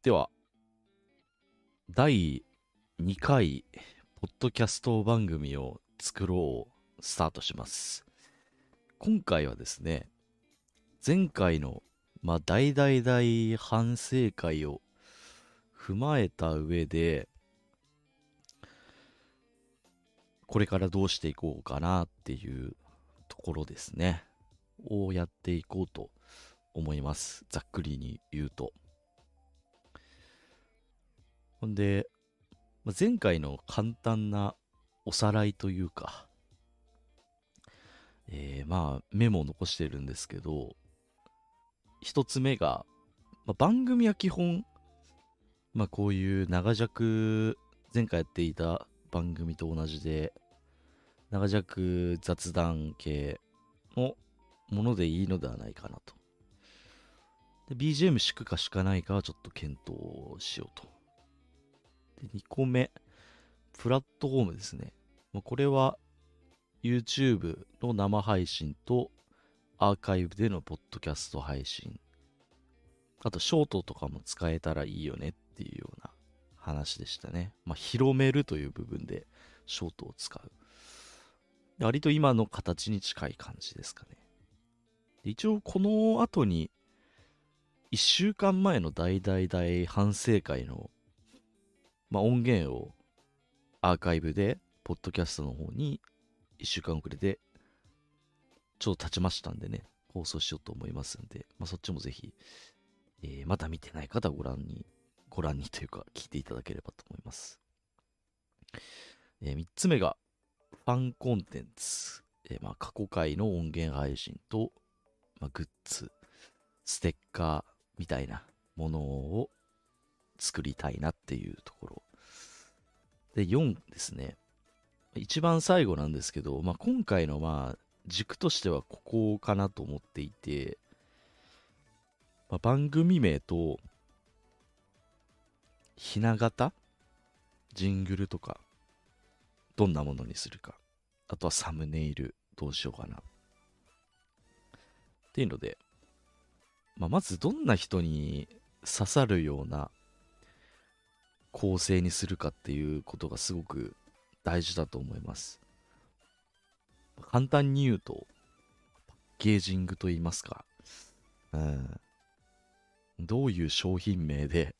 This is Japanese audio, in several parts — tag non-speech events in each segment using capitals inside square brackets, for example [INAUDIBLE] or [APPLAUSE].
では、第2回、ポッドキャスト番組を作ろう、スタートします。今回はですね、前回の、まあ、大大大反省会を踏まえた上で、これからどうしていこうかなっていうところですね。をやっていこうと思います。ざっくりに言うと。ほんで、ま前回の簡単なおさらいというか、えーまあメモを残してるんですけど、一つ目が、まあ、番組は基本、まあこういう長尺、前回やっていた番組と同じで、長尺雑談系のものでいいのではないかなと。BGM 敷くか敷かないかはちょっと検討しようと。で、2個目、プラットフォームですね。まあこれは YouTube の生配信とアーカイブでのポッドキャスト配信。あと、ショートとかも使えたらいいよねっていうような話でしたね。まあ、広めるという部分でショートを使う。割と今の形に近い感じですかね。一応、この後に、1週間前の大大大反省会の、まあ、音源をアーカイブで、ポッドキャストの方に1週間遅れで、ちょっと経ちましたんでね、放送しようと思いますんで、まあ、そっちもぜひ、えーまだ見てない方はご覧に、ご覧にというか、聞いていただければと思います。え3つ目が、ファンコンテンツ。えーまあ、過去回の音源配信と、まあ、グッズ、ステッカーみたいなものを作りたいなっていうところ。で、4ですね。一番最後なんですけど、まあ、今回のまあ軸としてはここかなと思っていて、まあ、番組名とひな形？ジングルとかどんなものにするかあとはサムネイルどうしようかなっていうので、まあ、まずどんな人に刺さるような構成にするかっていうことがすごく大事だと思います。簡単に言うと、パッケージングと言いますか、うん、どういう商品名で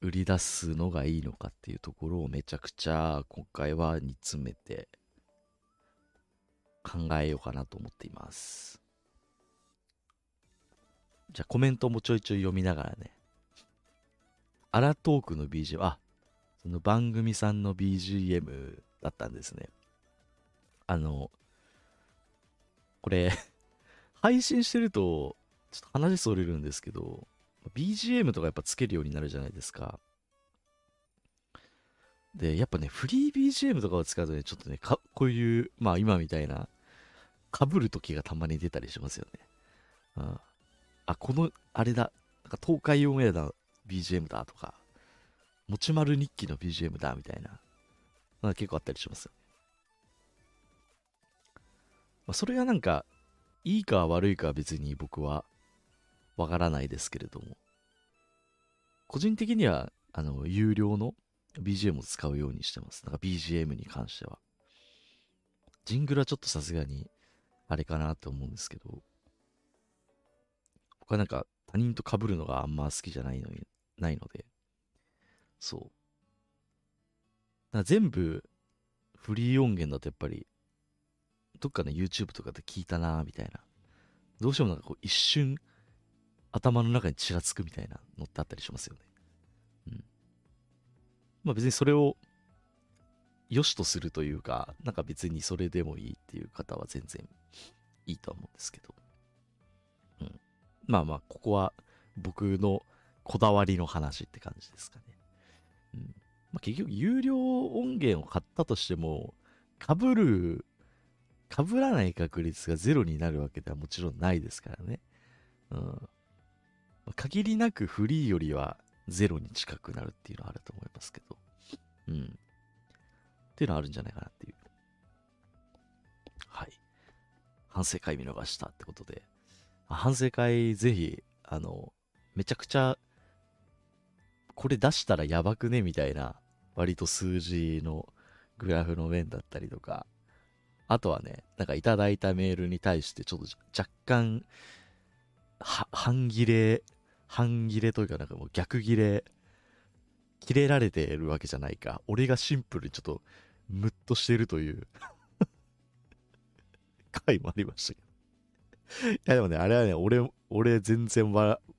売り出すのがいいのかっていうところをめちゃくちゃ今回は煮詰めて考えようかなと思っています。じゃあコメントもちょいちょい読みながらね。アラトークの BGM、あ、その番組さんの BGM だったんですね。あの、これ、配信してると、ちょっと話それるんですけど、BGM とかやっぱつけるようになるじゃないですか。で、やっぱね、フリー BGM とかを使うとね、ちょっとね、かこういう、まあ今みたいな、被る時がたまに出たりしますよね。うん、あ、この、あれだ、なんか東海オンエアだ、BGM だとか、もちまる日記の BGM だみたいな、まあ、結構あったりしますよね。まあ、それがなんか、いいか悪いかは別に僕はわからないですけれども、個人的には、あの、有料の BGM を使うようにしてます。なんか BGM に関しては。ジングルはちょっとさすがに、あれかなと思うんですけど、僕はなんか他人と被るのがあんま好きじゃないのに、ないので、そう。だ全部フリー音源だとやっぱり、どっかの YouTube とかで聞いたなみたいな。どうしてもなんかこう一瞬頭の中にちらつくみたいなのってあったりしますよね。うん。まあ別にそれを良しとするというか、なんか別にそれでもいいっていう方は全然いいとは思うんですけど。うん。まあまあ、ここは僕のこだわりの話って感じですかね。うん。まあ結局、有料音源を買ったとしても、被る、被らない確率がゼロになるわけではもちろんないですからね。うん。まあ限りなくフリーよりはゼロに近くなるっていうのはあると思いますけど。うん。っていうのはあるんじゃないかなっていう。はい。反省会見逃したってことで。反省会ぜひ、あの、めちゃくちゃこれ出したらやばくね？みたいな、割と数字のグラフの面だったりとか、あとはね、なんかいただいたメールに対してちょっと若干、半切れ、半切れというかなんかもう逆切れ、切れられてるわけじゃないか。俺がシンプルにちょっとムッとしてるという。[LAUGHS] 回もありましたけど。いやでもね、あれはね、俺、俺全然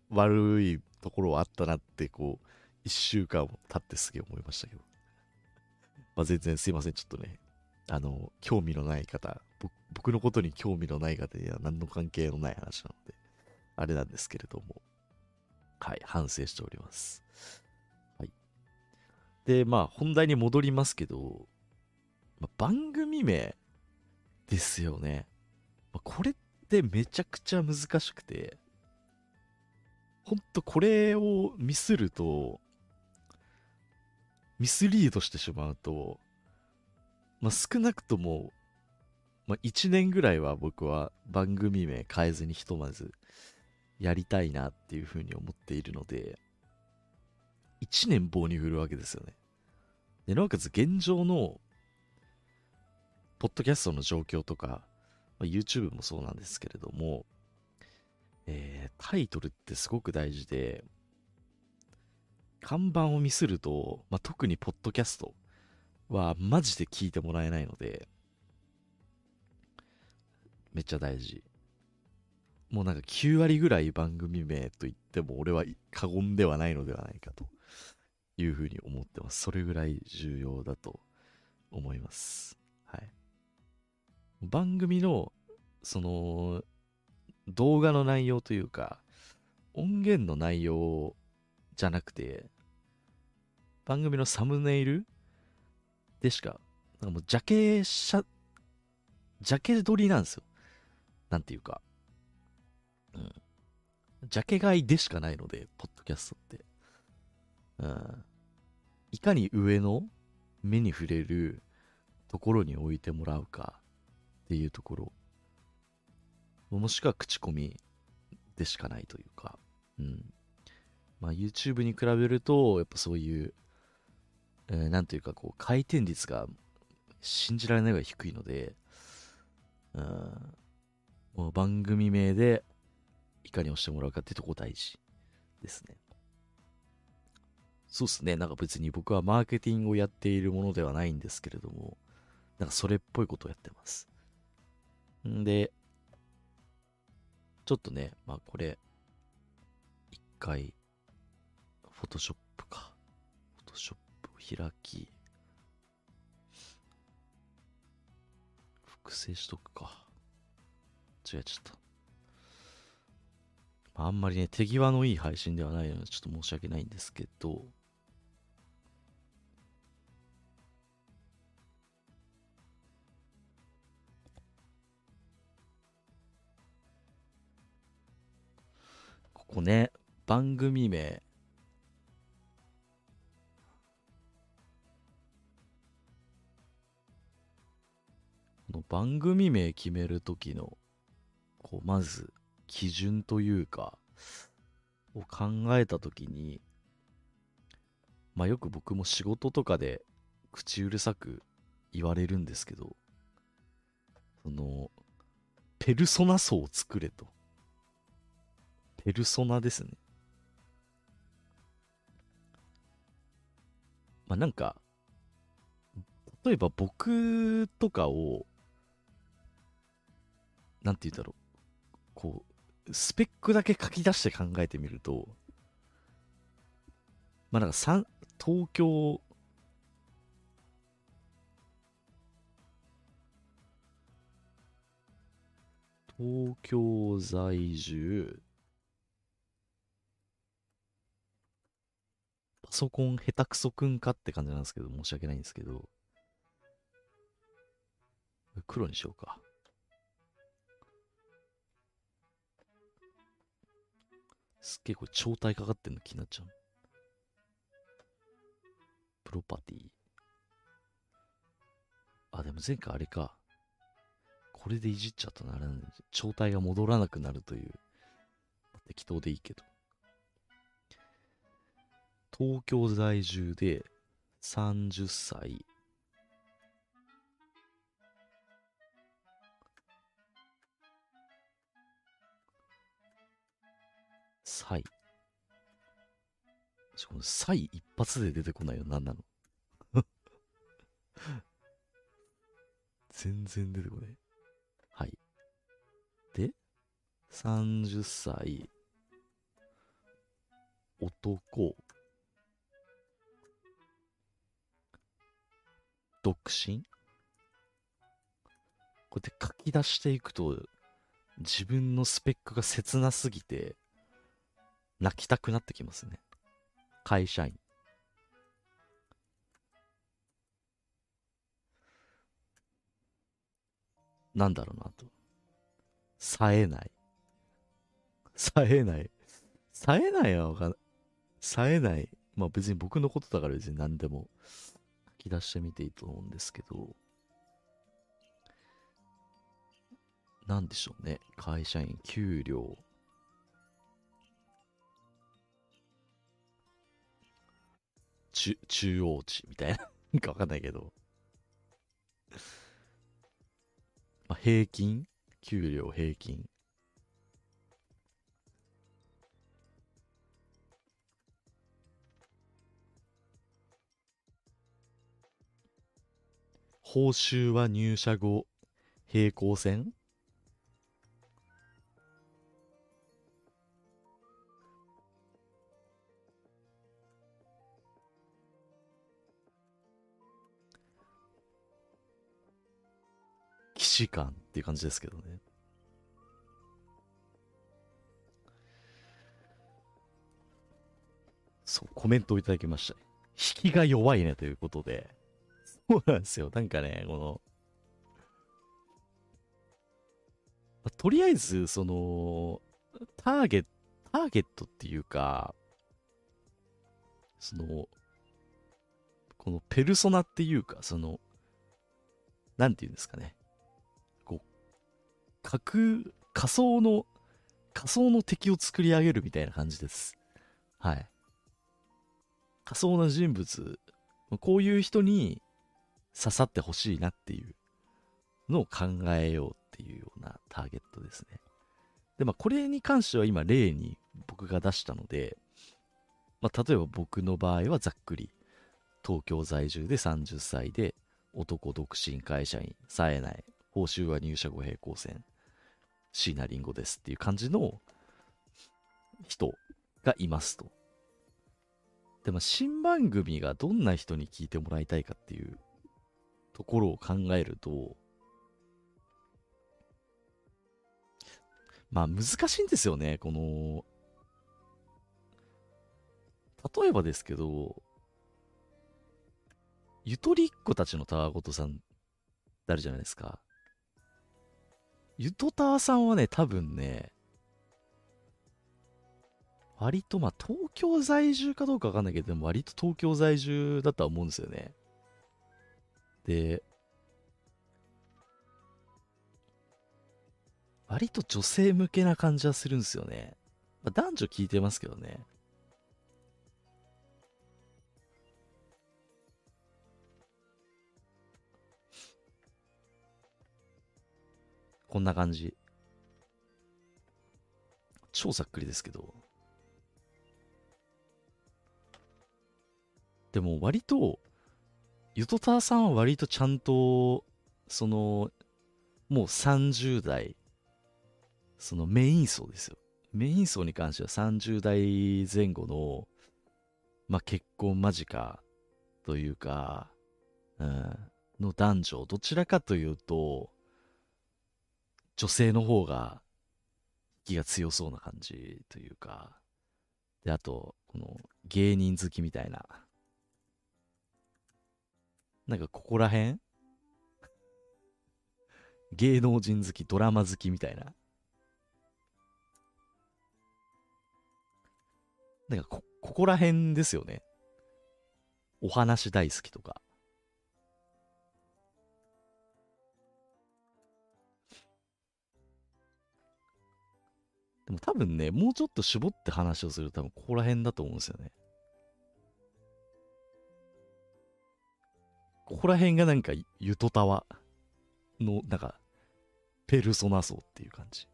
悪いところはあったなって、こう、一週間経ってすげえ思いましたけど。まあ全然すいません、ちょっとね、あの、興味のない方、僕のことに興味のない方には何の関係のない話なので、あれなんですけれども、はい、反省しております。はい。で、まあ、本題に戻りますけど、まあ、番組名ですよね。まあ、これってめちゃくちゃ難しくて、ほんとこれをミスると、ミスリードしてしまうと、まあ、少なくとも、まあ、1年ぐらいは僕は番組名変えずにひとまずやりたいなっていうふうに思っているので、1年棒に振るわけですよね。で、なおかつ現状の、ポッドキャストの状況とか、まあ、YouTube もそうなんですけれども、えー、タイトルってすごく大事で、看板をミスると、まあ、特にポッドキャストはマジで聞いてもらえないので、めっちゃ大事。もうなんか9割ぐらい番組名と言っても俺は過言ではないのではないかというふうに思ってます。それぐらい重要だと思います。はい。番組の、その、動画の内容というか、音源の内容じゃなくて、番組のサムネイルでしか、なんかもうジャケ写、ジャケ撮りなんですよ。なんていうか。うん。ジャケ買いでしかないので、ポッドキャストって。うん。いかに上の目に触れるところに置いてもらうかっていうところ。もしくは口コミでしかないというか。うん。まあ YouTube に比べると、やっぱそういう、えー、なんというかこう回転率が信じられないぐらい低いので、うん、もう番組名でいかに押してもらうかってとこ大事ですね。そうっすね。なんか別に僕はマーケティングをやっているものではないんですけれども、なんかそれっぽいことをやってます。んで、ちょっとね、まあこれ、一回、フォトショップか。フォトショップ開き、複製しとくか。違えちゃった。あんまりね、手際のいい配信ではないので、ちょっと申し訳ないんですけど、ここね、番組名。の番組名決めるときの、こう、まず、基準というか、を考えたときに、まあよく僕も仕事とかで口うるさく言われるんですけど、その、ペルソナ層を作れと。ペルソナですね。まあなんか、例えば僕とかを、なんて言うんだろう。こう、スペックだけ書き出して考えてみると、まあなんか三、東京、東京在住、パソコン下手くそくんかって感じなんですけど、申し訳ないんですけど、黒にしようか。すっげえこれ超体かかってんの気になっちゃう。プロパティ。あ、でも前回あれか。これでいじっちゃったなら状態が戻らなくなるという。適当でいいけど。東京在住で30歳。サイ。しかもサイ一発で出てこないよ。何なの？[LAUGHS] 全然出てこない。はい。で、30歳、男、独身？こうやって書き出していくと、自分のスペックが切なすぎて、泣きたくなってきますね。会社員。なんだろうなと。冴えない。冴えない。冴えないはわかんない。冴えない。まあ別に僕のことだから別に何でも書き出してみていいと思うんですけど。なんでしょうね。会社員、給料。中、中央値みたいな。[LAUGHS] なんかわかんないけど。まあ、平均？給料平均。報酬は入社後平行線？騎士官っていう感じですけどね。そう、コメントをいただきました。引きが弱いねということで。そうなんですよ。なんかね、この、まあとりあえず、その、ターゲット、ターゲットっていうか、その、このペルソナっていうか、その、なんていうんですかね。架空、仮想の、仮想の敵を作り上げるみたいな感じです。はい。仮想な人物、こういう人に刺さってほしいなっていうのを考えようっていうようなターゲットですね。で、まあ、これに関しては今例に僕が出したので、まあ、例えば僕の場合はざっくり、東京在住で30歳で、男独身会社員、冴えない、報酬は入社後平行線、椎名林檎ですっていう感じの人がいますと。でも新番組がどんな人に聞いてもらいたいかっていうところを考えると、まあ難しいんですよね、この、例えばですけど、ゆとりっ子たちのたわごとさんってあるじゃないですか。ゆとたわさんはね、多分ね、割とまあ東京在住かどうかわかんないけど、でも割と東京在住だとは思うんですよね。で、割と女性向けな感じはするんですよね。まあ、男女聞いてますけどね。こんな感じ。超ざっくりですけど。でも割と、ゆとたさんは割とちゃんと、その、もう30代、そのメイン層ですよ。メイン層に関しては30代前後の、まあ、結婚間近というか、うん、の男女、どちらかというと、女性の方が、気が強そうな感じというか、で、あと、この芸人好きみたいな、なんかここら辺？芸能人好き、ドラマ好きみたいな。なんかこ、ここら辺ですよね。お話大好きとか。も多分ね、もうちょっと絞って話をすると多分ここら辺だと思うんですよね。ここら辺がなんかゆとたわのなんかペルソナ層っていう感じ。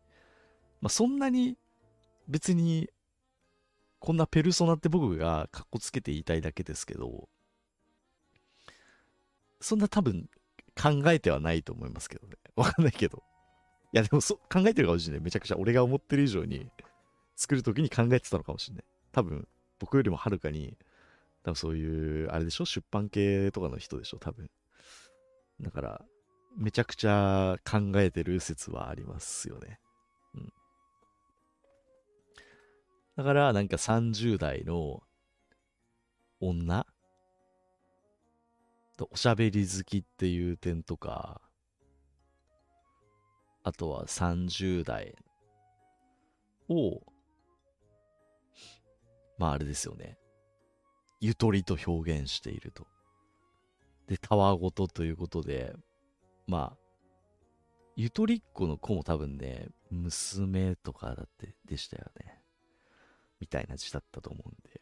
まあそんなに別にこんなペルソナって僕がかっこつけて言いたいだけですけど、そんな多分考えてはないと思いますけどね。わかんないけど。いやでもそ考えてるかもしれない。めちゃくちゃ俺が思ってる以上に作るときに考えてたのかもしれない。多分僕よりもはるかに多分そういう、あれでしょ？出版系とかの人でしょ？多分。だから、めちゃくちゃ考えてる説はありますよね。うん。だから、なんか30代の女？おしゃべり好きっていう点とか、あとは30代を、まああれですよね。ゆとりと表現していると。で、たわごとということで、まあ、ゆとりっ子の子も多分ね、娘とかだってでしたよね。みたいな字だったと思うんで。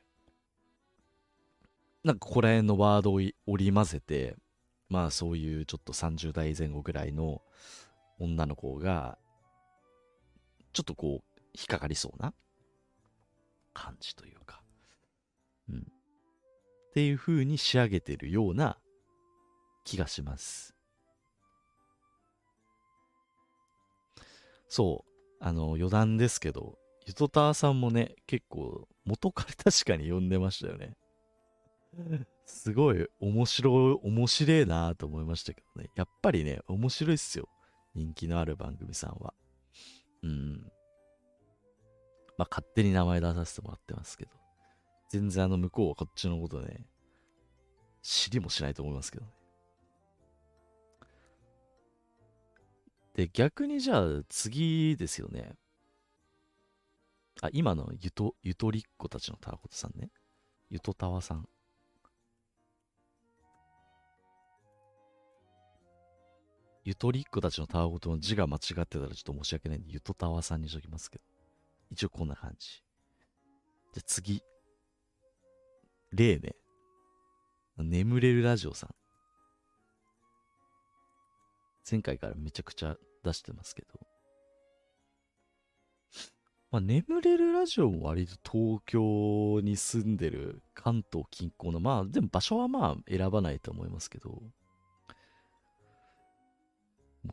なんかここら辺のワードを織り交ぜて、まあそういうちょっと30代前後ぐらいの女の子が、ちょっとこう、引っかかりそうな感じというか、うん。っていう風に仕上げてるような気がします。そう、あの、余談ですけど、ゆとたわさんもね、結構元彼確かに呼んでましたよね。すごい面白い、面白いなと思いましたけどね。やっぱりね、面白いっすよ。人気のある番組さんは。うん。まあ、勝手に名前出させてもらってますけど。全然あの向こうはこっちのことね、知りもしないと思いますけどね。で、逆にじゃあ次ですよね。あ、今のゆと、ゆとりっ子たちのたわことさんね。ゆとたわさん。ゆとりっ子たちのたわごとの字が間違ってたらちょっと申し訳ないんで、ゆとたわさんにしときますけど。一応こんな感じ。じゃ次。例ね。眠れるラジオさん。前回からめちゃくちゃ出してますけど。まあ、眠れるラジオも割と東京に住んでる関東近郊の、まあ、でも場所はまあ選ばないと思いますけど、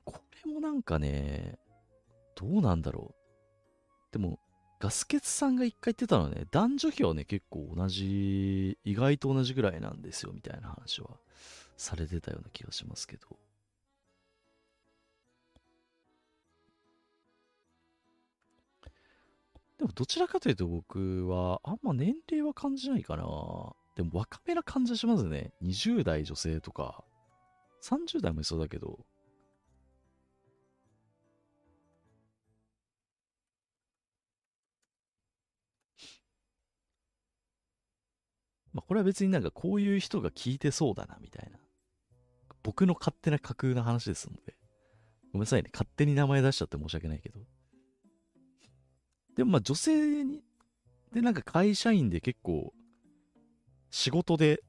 これもなんかね、どうなんだろう。でも、ガスケツさんが一回言ってたのはね、男女比はね、結構同じ、意外と同じぐらいなんですよ、みたいな話はされてたような気がしますけど。でもどちらかというと僕はあんま年齢は感じないかな。でも若めな感じはしますね。20代女性とか、30代もいそうだけど、まあ、これは別になんかこういう人が聞いてそうだな、みたいな。僕の勝手な架空な話ですので。ごめんなさいね。勝手に名前出しちゃって申し訳ないけど。でもまあ女性に、でなんか会社員で結構、仕事で、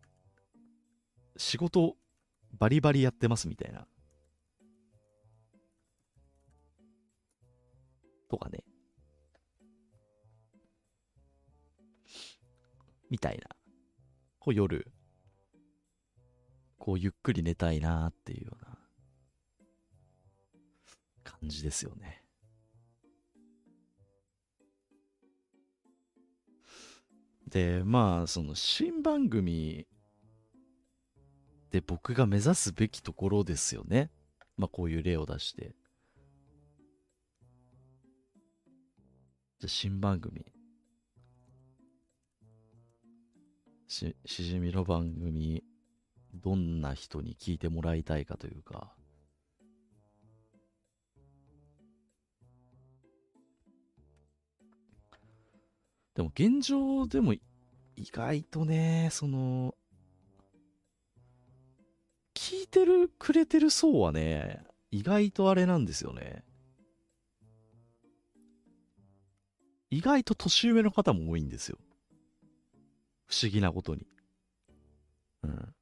仕事バリバリやってますみたいな。とかね。みたいな。こう夜、こうゆっくり寝たいなっていうような感じですよね。で、まあ、その新番組で僕が目指すべきところですよね。まあ、こういう例を出して。じゃ新番組。ししじみの番組どんな人に聞いてもらいたいかというか。でも現状でも意外とねその聞いてるくれてる層はね意外とあれなんですよね。意外と年上の方も多いんですよ。不思議なことに。うん。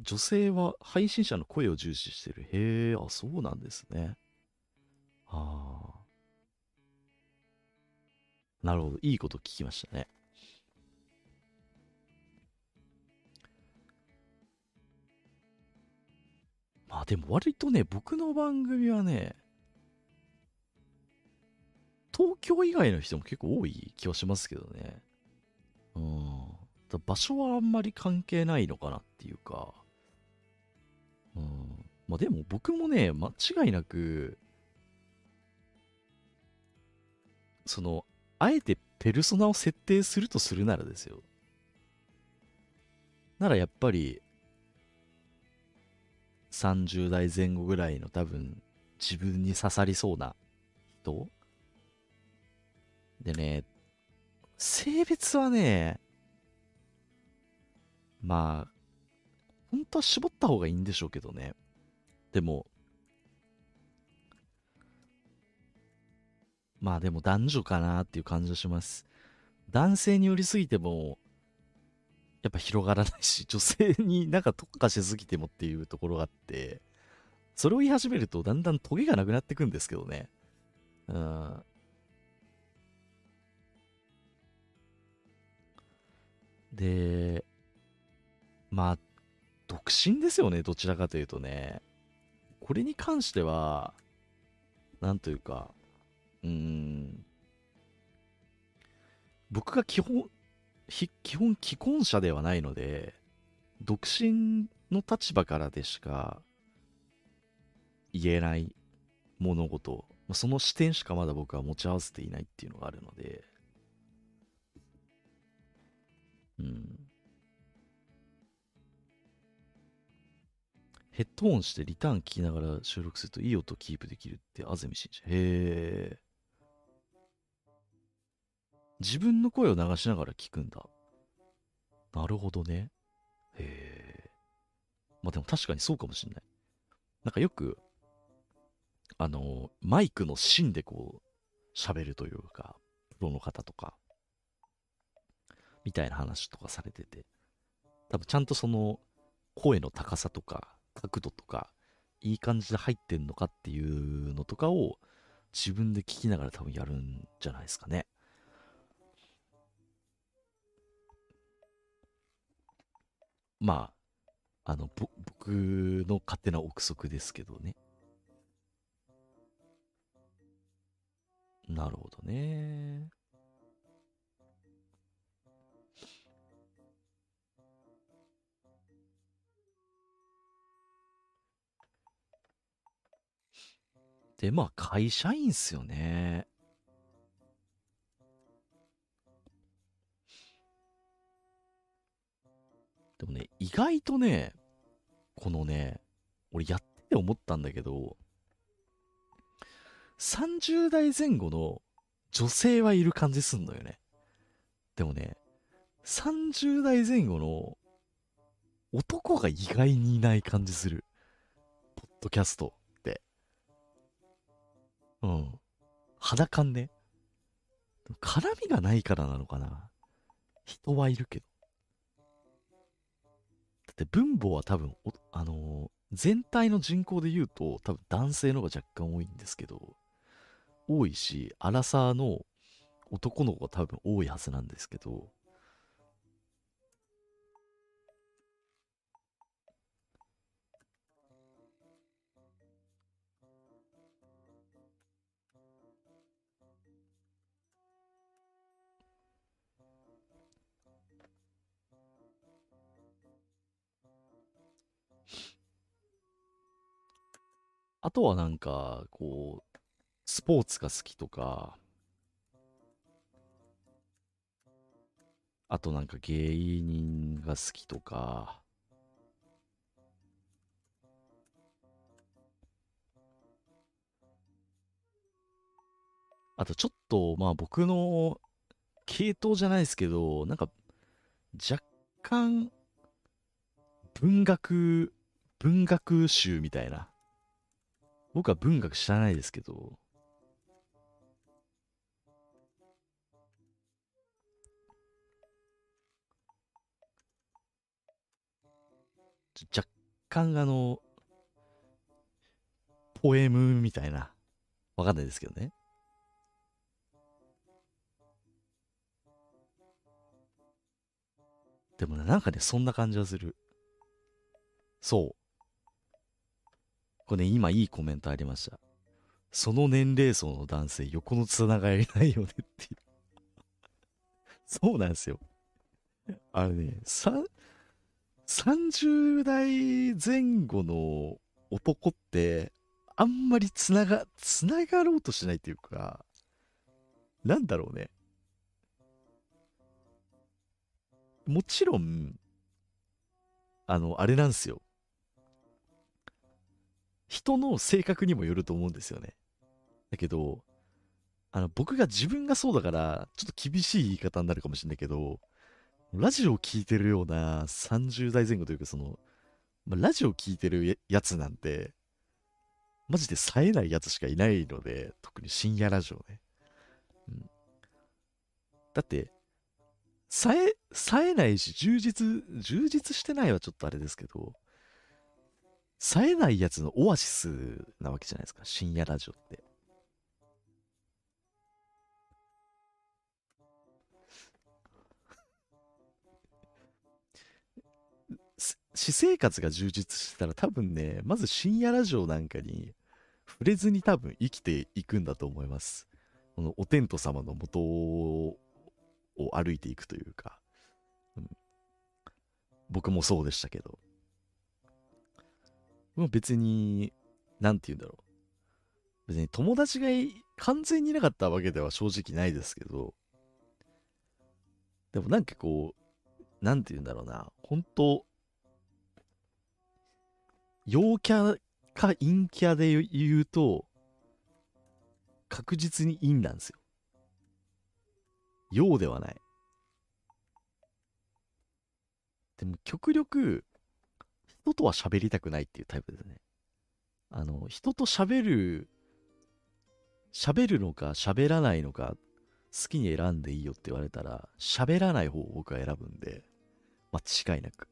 女性は配信者の声を重視してる。へえ、あ、そうなんですね。ああ。なるほど。いいこと聞きましたね。まあでも割とね、僕の番組はね、東京以外の人も結構多い気はしますけどね。うん。場所はあんまり関係ないのかなっていうか。うん。まあでも僕もね、間違いなく、その、あえてペルソナを設定するとするならですよ。ならやっぱり、30代前後ぐらいの多分自分に刺さりそうな人でね、性別はね、まあ、本当は絞った方がいいんでしょうけどね。でも、まあでも男女かなっていう感じがします。男性に寄りすぎても、やっぱ広がらないし、[LAUGHS] 女性になんか特化しすぎてもっていうところがあって、それを言い始めるとだんだんトゲがなくなってくんですけどね。うん。で、まあ、独身ですよね、どちらかというとね。これに関しては、なんというか、うーん、僕が基本、基本既婚者ではないので、独身の立場からでしか言えない物事、その視点しかまだ僕は持ち合わせていないっていうのがあるので、うん。ヘッドホンしてリターン聞きながら収録するといい音キープできるって安住紳士。へえ。自分の声を流しながら聞くんだ。なるほどね。へえ。まあでも確かにそうかもしんない。なんかよく、あの、マイクの芯でこう、喋るというか、プロの方とか、みたいな話とかされてて、多分ちゃんとその、声の高さとか、角度とか、いい感じで入ってんのかっていうのとかを自分で聞きながら多分やるんじゃないですかね。まあ、あの、ぼ僕の勝手な憶測ですけどね。なるほどね。で、まあ、会社員っすよね。でもね、意外とね、このね、俺やってて思ったんだけど、30代前後の女性はいる感じすんのよね。でもね、30代前後の男が意外にいない感じする。ポッドキャスト。うん。肌感ね。絡みがないからなのかな。人はいるけど。だって分母は多分、あのー、全体の人口で言うと多分男性の方が若干多いんですけど、多いし、アラサーの男の子が多分多いはずなんですけど、あとはなんか、こう、スポーツが好きとか、あとなんか芸人が好きとか、あとちょっと、まあ僕の系統じゃないですけど、なんか若干文学、文学集みたいな僕は文学知らないですけど、若干あの、ポエムみたいな。わかんないですけどね。でもね、なんかね、そんな感じはする。そう。これね、今いいコメントありました。その年齢層の男性、横のつながりないよねっていう。そうなんですよ。あれね、30代前後の男って、あんまりつなが、つながろうとしないっていうか、なんだろうね。もちろん、あの、あれなんですよ。人の性格にもよると思うんですよね。だけど、あの、僕が自分がそうだから、ちょっと厳しい言い方になるかもしれないけど、ラジオを聴いてるような30代前後というか、その、ま、ラジオを聴いてるやつなんて、マジで冴えないやつしかいないので、特に深夜ラジオね。うん。だって、冴え、冴えないし、充実、充実してないはちょっとあれですけど、冴えないやつのオアシスなわけじゃないですか、深夜ラジオって。私生活が充実してたら多分ね、まず深夜ラジオなんかに触れずに多分生きていくんだと思います。このお天道様のもとを歩いていくというか、うん、僕もそうでしたけど、もう別に、なんて言うんだろう。別に友達が完全にいなかったわけでは正直ないですけど、でもなんかこう、なんて言うんだろうな、本当陽キャか陰キャで言うと、確実に陰なんですよ。陽ではない。でも極力、人とは喋りたくないっていうタイプですね。あの、人と喋る、喋るのか喋らないのか、好きに選んでいいよって言われたら、喋らない方を僕は選ぶんで、間違いなく。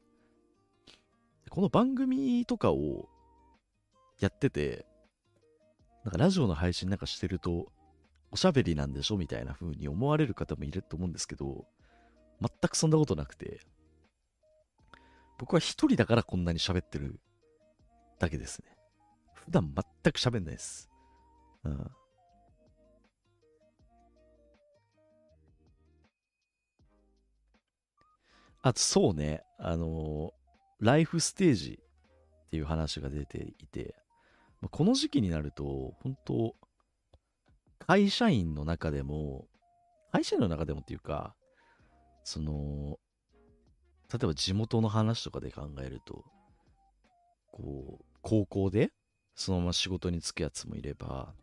この番組とかをやってて、なんかラジオの配信なんかしてると、おしゃべりなんでしょみたいな風に思われる方もいると思うんですけど、全くそんなことなくて、僕は一人だからこんなに喋ってるだけですね。普段全く喋んないです。うん。あと、そうね、あのー、ライフステージっていう話が出ていて、この時期になると、本当会社員の中でも、会社員の中でもっていうか、その、例えば地元の話とかで考えると、こう、高校でそのまま仕事に就くやつもいれば、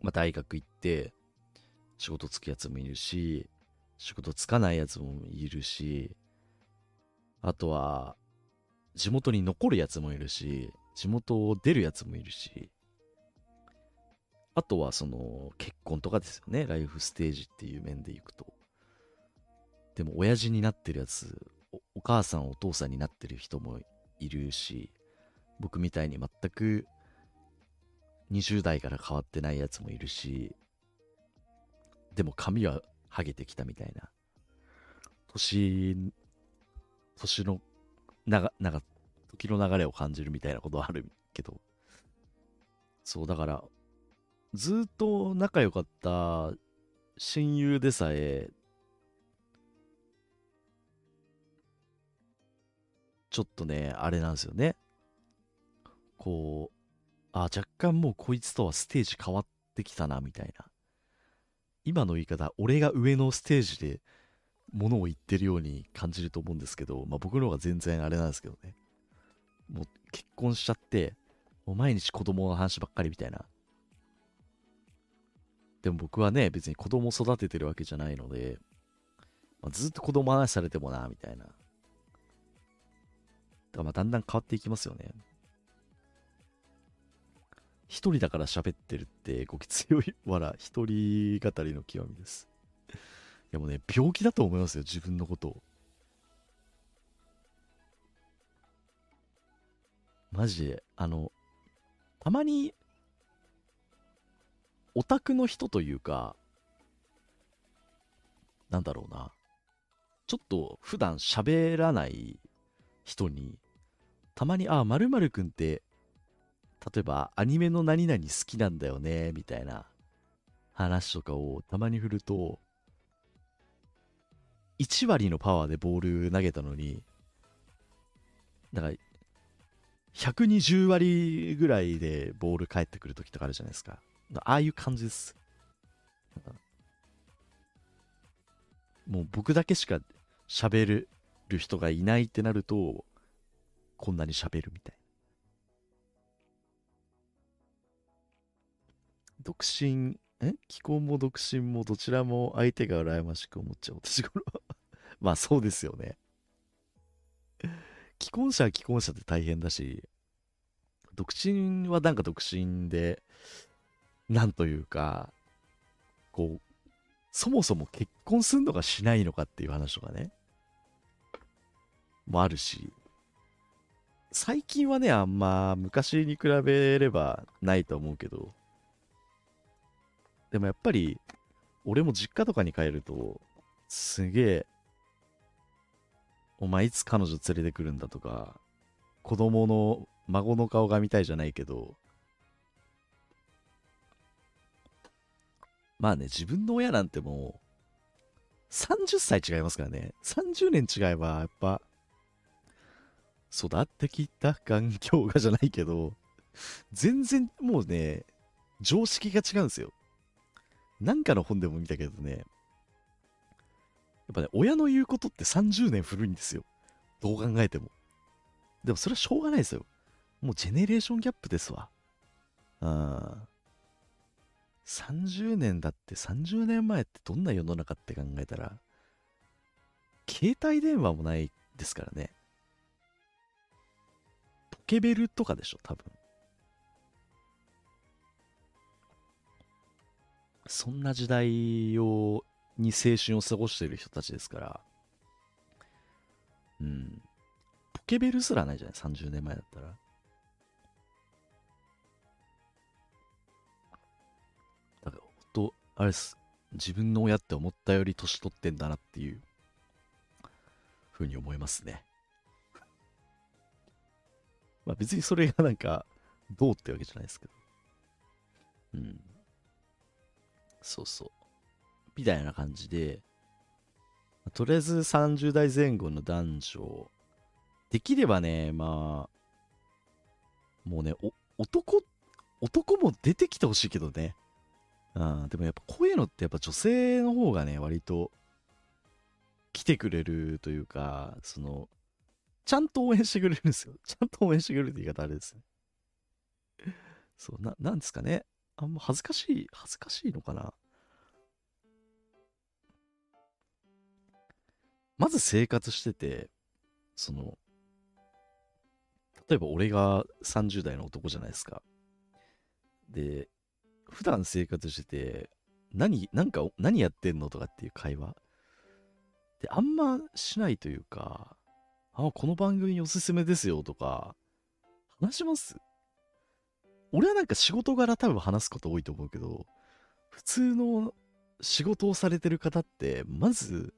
まあ、大学行って仕事つくやつもいるし、仕事つかないやつもいるし、あとは、地元に残るやつもいるし、地元を出るやつもいるし、あとはその結婚とかですよね。ライフステージっていう面でいくと。でも親父になってるやつお、母さんお父さんになってる人もいるし、僕みたいに全く20代から変わってないやつもいるし、でも髪はハゲてきたみたいな。年、年の、長、長、時の流れを感じるみたいなことはあるけど。そう、だから、ずっと仲良かった親友でさえ、ちょっとね、あれなんですよね。こう、あ、若干もうこいつとはステージ変わってきたな、みたいな。今の言い方、俺が上のステージでものを言ってるように感じると思うんですけど、まあ僕の方が全然あれなんですけどね。もう結婚しちゃって、もう毎日子供の話ばっかりみたいな。でも僕はね、別に子供育ててるわけじゃないので、まあ、ずっと子供話されてもな、みたいな。だからまあだんだん変わっていきますよね。一人だから喋ってるってごき強いわら、一人語りの極みです。いやもうね、病気だと思いますよ、自分のことを。マジで、あの、たまに、オタクの人というか、なんだろうな。ちょっと普段喋らない人に、たまに、あ、まるくんって、例えばアニメの何々好きなんだよね、みたいな話とかをたまに振ると、1割のパワーでボール投げたのに、だから、120割ぐらいでボール返ってくるときとかあるじゃないですか。ああいう感じです。もう僕だけしか喋る人がいないってなると、こんなに喋るみたい独身、え？既婚も独身もどちらも相手が羨ましく思っちゃう、私頃は。[LAUGHS] まあそうですよね。既婚者は既婚者って大変だし、独身はなんか独身で、なんというか、こう、そもそも結婚すんのかしないのかっていう話とかね、もあるし、最近はね、あんま昔に比べればないと思うけど、でもやっぱり、俺も実家とかに帰ると、すげえ、お前いつ彼女連れてくるんだとか、子供の孫の顔が見たいじゃないけど、まあね、自分の親なんてもう、30歳違いますからね。30年違えば、やっぱ、育ってきた環境がじゃないけど、全然もうね、常識が違うんですよ。なんかの本でも見たけどね、やっぱね、親の言うことって30年古いんですよ。どう考えても。でもそれはしょうがないですよ。もうジェネレーションギャップですわ。うん。30年だって30年前ってどんな世の中って考えたら、携帯電話もないですからね。ポケベルとかでしょ、多分。そんな時代を、に青春を過ごしてる人たちですから。うん。ポケベルすらないじゃない ?30 年前だったら。だから、ほんと、あれです。自分の親って思ったより年取ってんだなっていう、ふうに思いますね。まあ別にそれがなんか、どうってわけじゃないですけど。うん。そうそう。みたいな感じで、とりあえず30代前後の男女、できればね、まあ、もうね、男、男も出てきてほしいけどね。うん、でもやっぱこういうのってやっぱ女性の方がね、割と来てくれるというか、その、ちゃんと応援してくれるんですよ。[LAUGHS] ちゃんと応援してくれるって言い方あれですね。そう、な、なんですかね。あんま恥ずかしい、恥ずかしいのかな。まず生活してて、その、例えば俺が30代の男じゃないですか。で、普段生活してて、何、なんか、何やってんのとかっていう会話で、あんましないというか、あ、この番組おすすめですよとか、話します？俺はなんか仕事柄多分話すこと多いと思うけど、普通の仕事をされてる方って、まず、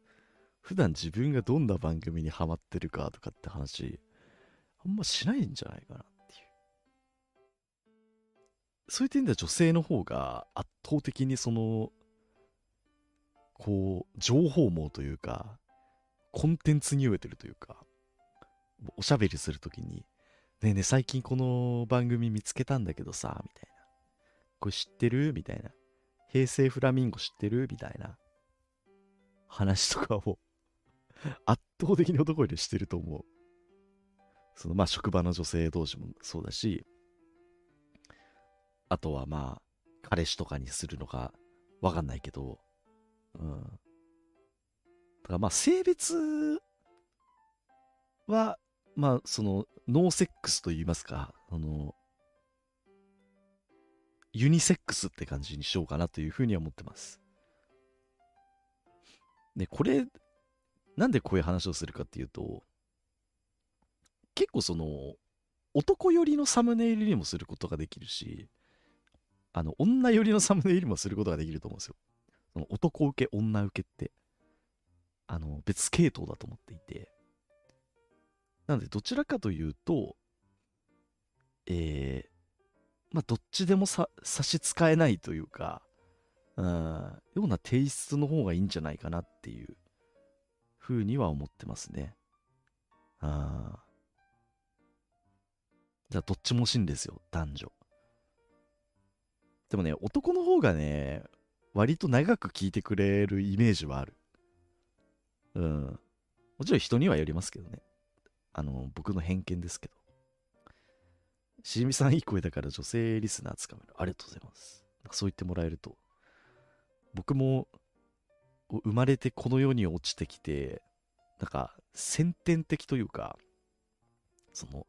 普段自分がどんな番組にハマってるかとかって話、あんましないんじゃないかなっていう。そういう点では女性の方が圧倒的にその、こう、情報網というか、コンテンツに飢えてるというか、おしゃべりするときに、ねえねえ、最近この番組見つけたんだけどさ、みたいな。これ知ってる？みたいな。平成フラミンゴ知ってる？みたいな。話とかを圧倒的に男よりしてると思う。その、まあ、職場の女性同士もそうだし、あとはまあ、彼氏とかにするのかわかんないけど、うん。だからまあ、性別は、まあ、その、ノーセックスと言いますか、あの、ユニセックスって感じにしようかなというふうには思ってます。で、これ、なんでこういう話をするかっていうと、結構その、男寄りのサムネイルにもすることができるし、あの、女寄りのサムネイルもすることができると思うんですよ。その男受け、女受けって、あの、別系統だと思っていて。なので、どちらかというと、えー、まあ、どっちでも差し支えないというか、うん、ようなテイストの方がいいんじゃないかなっていうふうには思ってますね。あじゃあどっちも欲しいんですよ、男女。でもね、男の方がね、割と長く聞いてくれるイメージはある。うん。もちろん人にはよりますけどね。あの、僕の偏見ですけど。しじみさんいい声だから女性リスナーつかめる。ありがとうございます。なんかそう言ってもらえると。僕も生まれてこの世に落ちてきて、なんか先天的というか、その、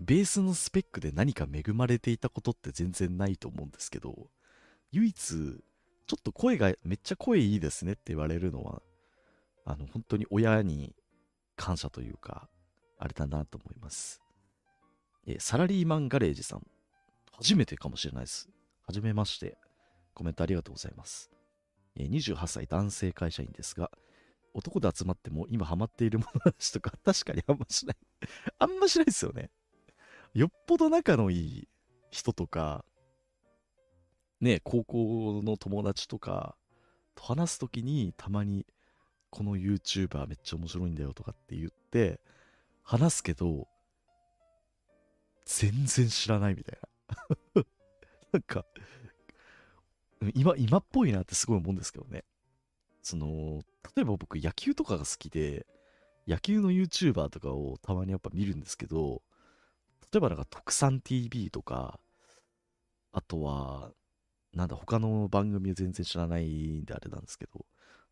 ベースのスペックで何か恵まれていたことって全然ないと思うんですけど、唯一、ちょっと声がめっちゃ声いいですねって言われるのは、あの、本当に親に感謝というか、あれだなと思います。えサラリーマンガレージさん。初めてかもしれないです。はじめまして。コメントありがとうございます。え28歳男性会社員ですが、男で集まっても今ハマっているものなしとか [LAUGHS] 確かにあんましないあんましないですよね。よっぽど仲のいい人とか、ね、高校の友達とかと話すときにたまにこの YouTuber めっちゃ面白いんだよとかって言って話すけど、全然知らないみたいな [LAUGHS] なんか、今、今っぽいなってすごい思うんですけどね。その、例えば僕野球とかが好きで、野球の YouTuber とかをたまにやっぱ見るんですけど、例えばなんか特産 TV とか、あとは、なんだ、他の番組全然知らないんであれなんですけど、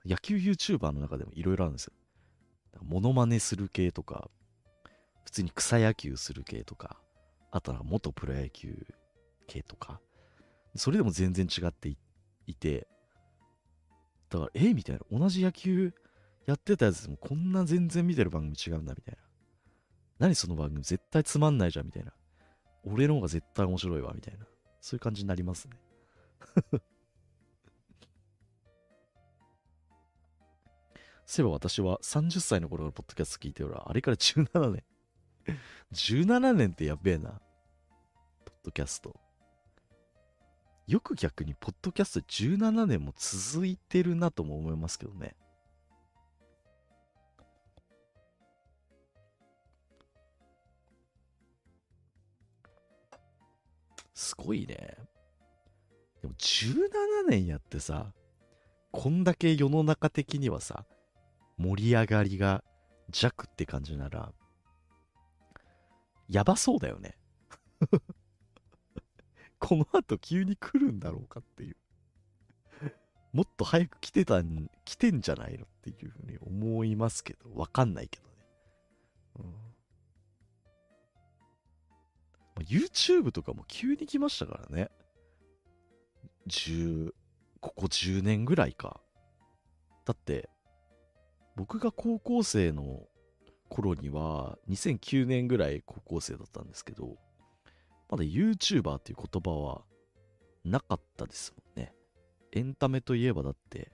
野球 YouTuber の中でもいろいろあるんですよ。モノマネする系とか、普通に草野球する系とか、あとは元プロ野球系とか、それでも全然違っていて、だから、えみたいな。同じ野球やってたやつでもこんな全然見てる番組違うんだみたいな。何その番組絶対つまんないじゃんみたいな。俺の方が絶対面白いわみたいな。そういう感じになりますね。[LAUGHS] そういえば私は30歳の頃からポッドキャスト聞いておら、あれから17年。17年ってやべえな。ポッドキャスト。よく逆に、ポッドキャスト17年も続いてるなとも思いますけどね。すごいね。でも17年やってさ、こんだけ世の中的にはさ、盛り上がりが弱って感じなら、やばそうだよね。[LAUGHS] この後急に来るんだろうかっていう。もっと早く来てたん、来てんじゃないのっていうふうに思いますけど、わかんないけどね。うん、YouTube とかも急に来ましたからね。10、ここ10年ぐらいか。だって、僕が高校生の頃には、2009年ぐらい高校生だったんですけど、まだ YouTuber っていう言葉はなかったですもんね。エンタメといえばだって、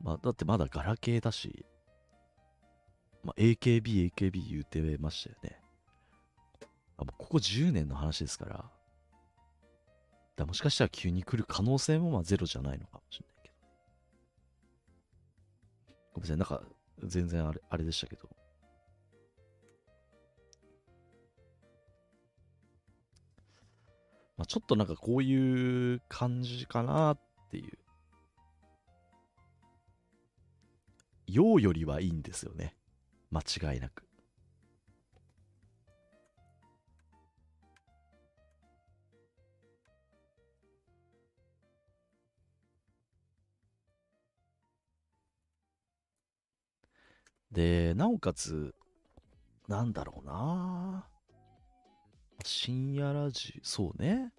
まあ、だってまだガラケーだし、まあ、AKB、AKB 言うてましたよね。あここ10年の話ですから、だもしかしたら急に来る可能性もまあゼロじゃないのかもしれないけど。ごめんなさい、なんか全然あれあれでしたけど。まあ、ちょっとなんかこういう感じかなっていう。陽よりはいいんですよね。間違いなく。で、なおかつ、なんだろうな深夜ラジそうね。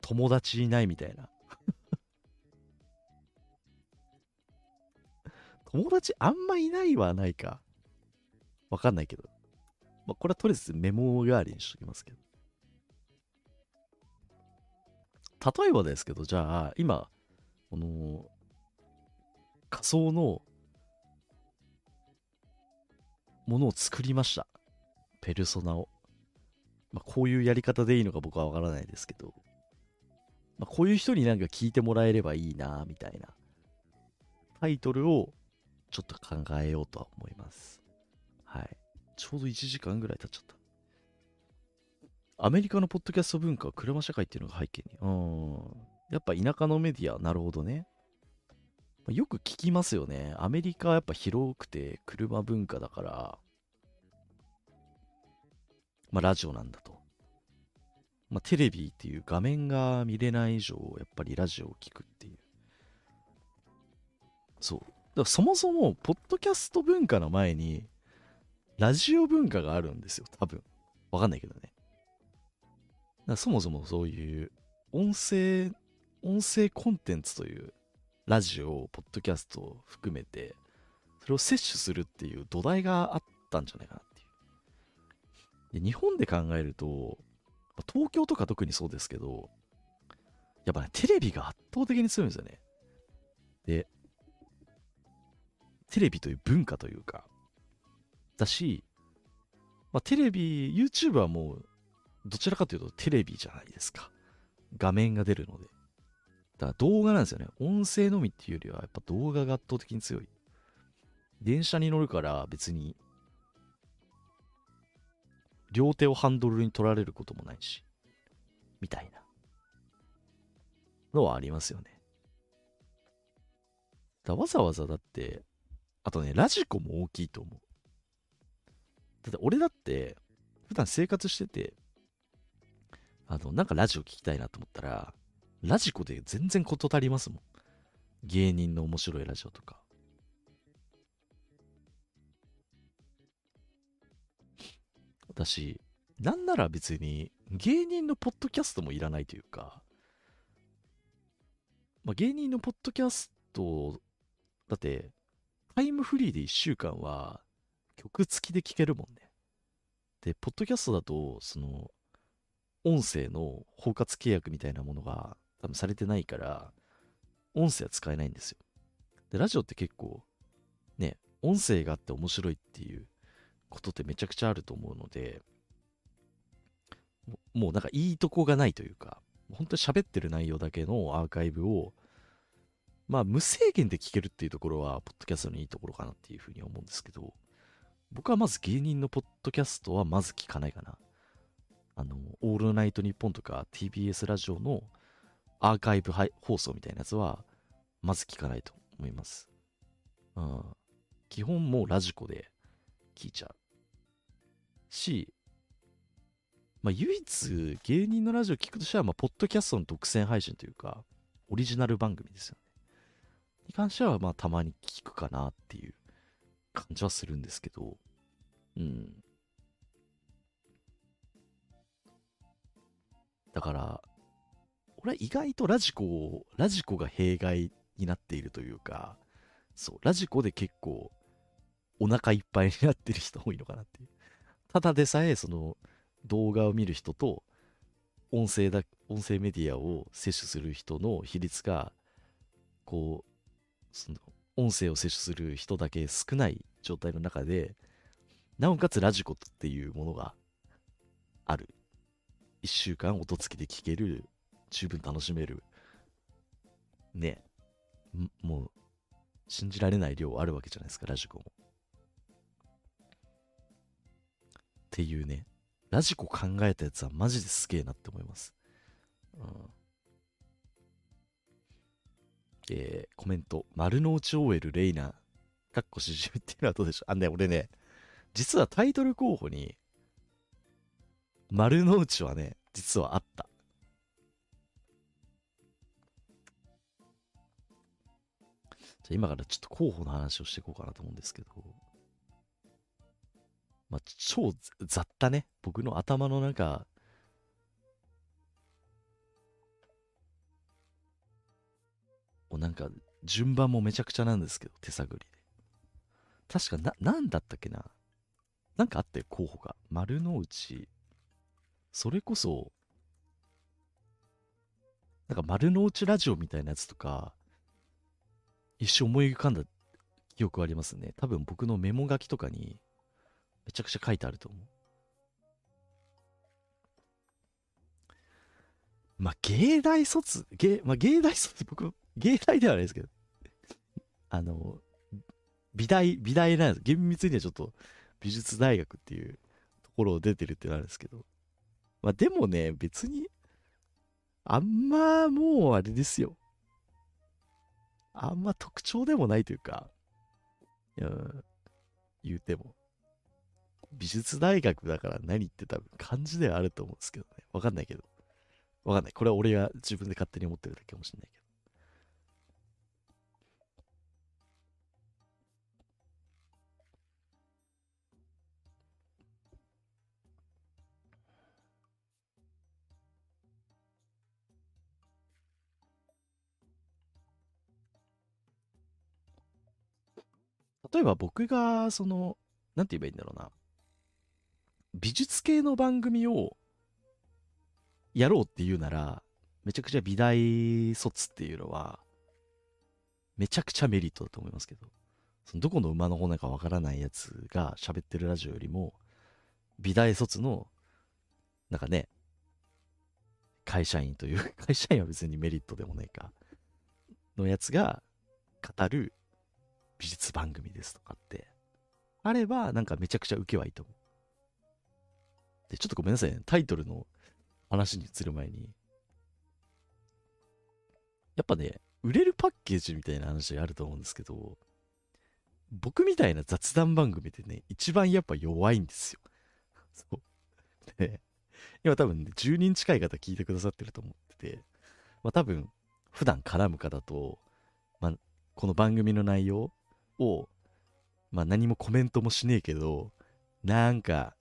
友達いないみたいな。[LAUGHS] 友達あんまいないはないか。わかんないけど。まあ、これはとりあえずメモ代わりにしときますけど。例えばですけど、じゃあ、今、この、仮想のものを作りました。ペルソナを。まあ、こういうやり方でいいのか僕はわからないですけど、まあ、こういう人になんか聞いてもらえればいいな、みたいなタイトルをちょっと考えようとは思います。はい。ちょうど1時間ぐらい経っちゃった。アメリカのポッドキャスト文化は車社会っていうのが背景に。うん。やっぱ田舎のメディア、なるほどね。よく聞きますよね。アメリカはやっぱ広くて車文化だから、まあラジオなんだと。まあテレビっていう画面が見れない以上、やっぱりラジオを聞くっていう。そう。だからそもそも、ポッドキャスト文化の前に、ラジオ文化があるんですよ、多分。わかんないけどね。だそもそもそういう音声、音声コンテンツというラジオ、ポッドキャストを含めて、それを摂取するっていう土台があったんじゃないかなっていう。で日本で考えると、東京とか特にそうですけど、やっぱね、テレビが圧倒的に強いんですよね。で、テレビという文化というか、だし、まあ、テレビ、YouTube はもうどちらかというとテレビじゃないですか。画面が出るので。だから動画なんですよね。音声のみっていうよりは、やっぱ動画が圧倒的に強い。電車に乗るから別に、両手をハンドルに取られることもないし、みたいなのはありますよね。だわざわざだって、あとね、ラジコも大きいと思う。だって俺だって、普段生活してて、あの、なんかラジオ聞きたいなと思ったら、ラジコで全然事足りますもん。芸人の面白いラジオとか。私、なんなら別に芸人のポッドキャストもいらないというか、まあ、芸人のポッドキャスト、だって、タイムフリーで1週間は曲付きで聴けるもんね。で、ポッドキャストだと、その、音声の包括契約みたいなものが多分されてないから、音声は使えないんですよ。で、ラジオって結構、ね、音声があって面白いっていうことってめちゃくちゃあると思うので、もうなんかいいとこがないというか、本当に喋ってる内容だけのアーカイブを、まあ無制限で聞けるっていうところは、ポッドキャストのいいところかなっていうふうに思うんですけど、僕はまず芸人のポッドキャストはまず聞かないかな。あの、オールナイトニッポンとか TBS ラジオのアーカイブ放送みたいなやつは、まず聞かないと思います。うん。基本もうラジコで聞いちゃう。し、まあ、唯一芸人のラジオ聞くとしては、まあ、ポッドキャストの独占配信というか、オリジナル番組ですよね。に関しては、まあ、たまに聞くかなっていう感じはするんですけど、うん。だから、俺は意外とラジコを、ラジコが弊害になっているというか、そう、ラジコで結構お腹いっぱいになってる人多いのかなっていう。ただでさえ、その動画を見る人と音声だ、音声メディアを摂取する人の比率が、こう、その音声を摂取する人だけ少ない状態の中で、なおかつラジコっていうものがある1週間音付きで聴ける、十分楽しめる、ね、もう、信じられない量あるわけじゃないですか、ラジコも。っていうね、ラジコ考えたやつはマジですげえなって思います。うん。えー、コメント、丸の内 OL レイナ、かっこしじみっていうのはどうでしょう？あ、ね、俺ね、実はタイトル候補に、丸の内はね、実はあった。今からちょっと候補の話をしていこうかなと思うんですけど、まあ、超雑多ね。僕の頭の中、もうなんか、順番もめちゃくちゃなんですけど、手探りで。確かな、なんだったっけななんかあって候補が。丸の内。それこそ、なんか丸の内ラジオみたいなやつとか、一瞬思い浮かんだ記憶ありますね。多分僕のメモ書きとかにめちゃくちゃ書いてあると思う。まあ、芸大卒、芸、まあ、芸大卒、僕、芸大ではないですけど、あの、美大、美大なんです。厳密にはちょっと美術大学っていうところを出てるってなるんですけど、まあでもね、別に、あんまもうあれですよ。あんま特徴でもないというか、うん、言うても。美術大学だから何って多分漢字ではあると思うんですけどね。わかんないけど。わかんない。これは俺が自分で勝手に思ってるだけかもしんないけど。例えば僕が、その、なんて言えばいいんだろうな。美術系の番組をやろうっていうなら、めちゃくちゃ美大卒っていうのは、めちゃくちゃメリットだと思いますけど、そのどこの馬の骨かわからないやつが喋ってるラジオよりも、美大卒の、なんかね、会社員という、[LAUGHS] 会社員は別にメリットでもないか、のやつが語る美術番組ですとかって、あれば、なんかめちゃくちゃ受けはいいと思う。で、ちょっとごめんなさいね。タイトルの話に移る前に。やっぱね、売れるパッケージみたいな話あると思うんですけど、僕みたいな雑談番組ってね、一番やっぱ弱いんですよ。[LAUGHS] そう。で、今多分ね、10人近い方聞いてくださってると思ってて、まあ多分、普段絡む方と、まあ、この番組の内容を、まあ何もコメントもしねえけど、なんか、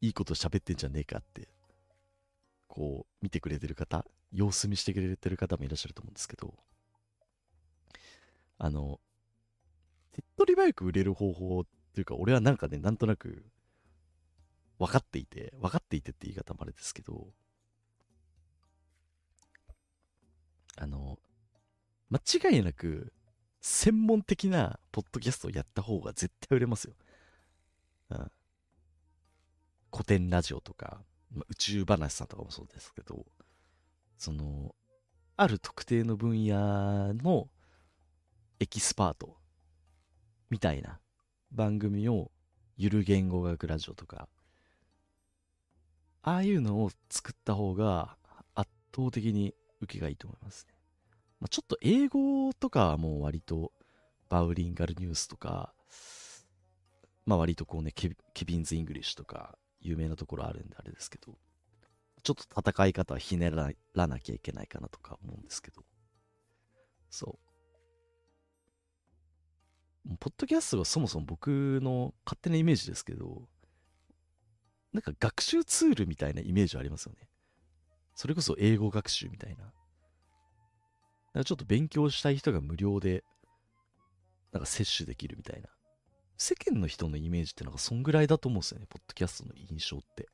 いいこと喋ってんじゃねえかって、こう、見てくれてる方、様子見してくれてる方もいらっしゃると思うんですけど、あの、手っ取り早く売れる方法っていうか、俺はなんかね、なんとなく、分かっていて、分かっていてって言い方もあれですけど、あの、間違いなく、専門的なポッドキャストをやった方が絶対売れますよ。うん。古典ラジオとか、まあ、宇宙話さんとかもそうですけど、その、ある特定の分野のエキスパートみたいな番組をゆる言語学ラジオとか、ああいうのを作った方が圧倒的に受けがいいと思いますね。まあ、ちょっと英語とかはもう割とバイリンガルニュースとか、まあ割とこうね、 Kevin's English とか有名なところあるんであれですけど、ちょっと戦い方はひねらなきゃいけないかなとか思うんですけど、そう。ポッドキャストがそもそも僕の勝手なイメージですけど、なんか学習ツールみたいなイメージありますよね。それこそ英語学習みたいな。なんかちょっと勉強したい人が無料で、なんか摂取できるみたいな。世間の人のイメージってなんかそんぐらいだと思うんですよね、ポッドキャストの印象って。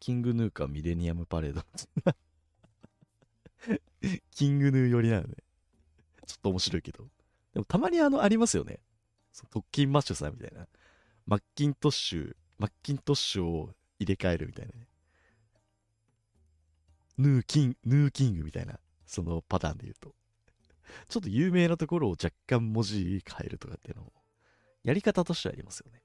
King Gnu か millennium parade。[LAUGHS] King Gnu 寄りなのね。ちょっと面白いけど。でもたまにあの、ありますよね。トッキンマッシュさんみたいな。マッキントッシュ、マッキントッシュを入れ替えるみたいなね。ヌーキン、ヌーキングみたいな、そのパターンで言うと。ちょっと有名なところを若干文字変えるとかっていうのも、やり方としてはありますよね。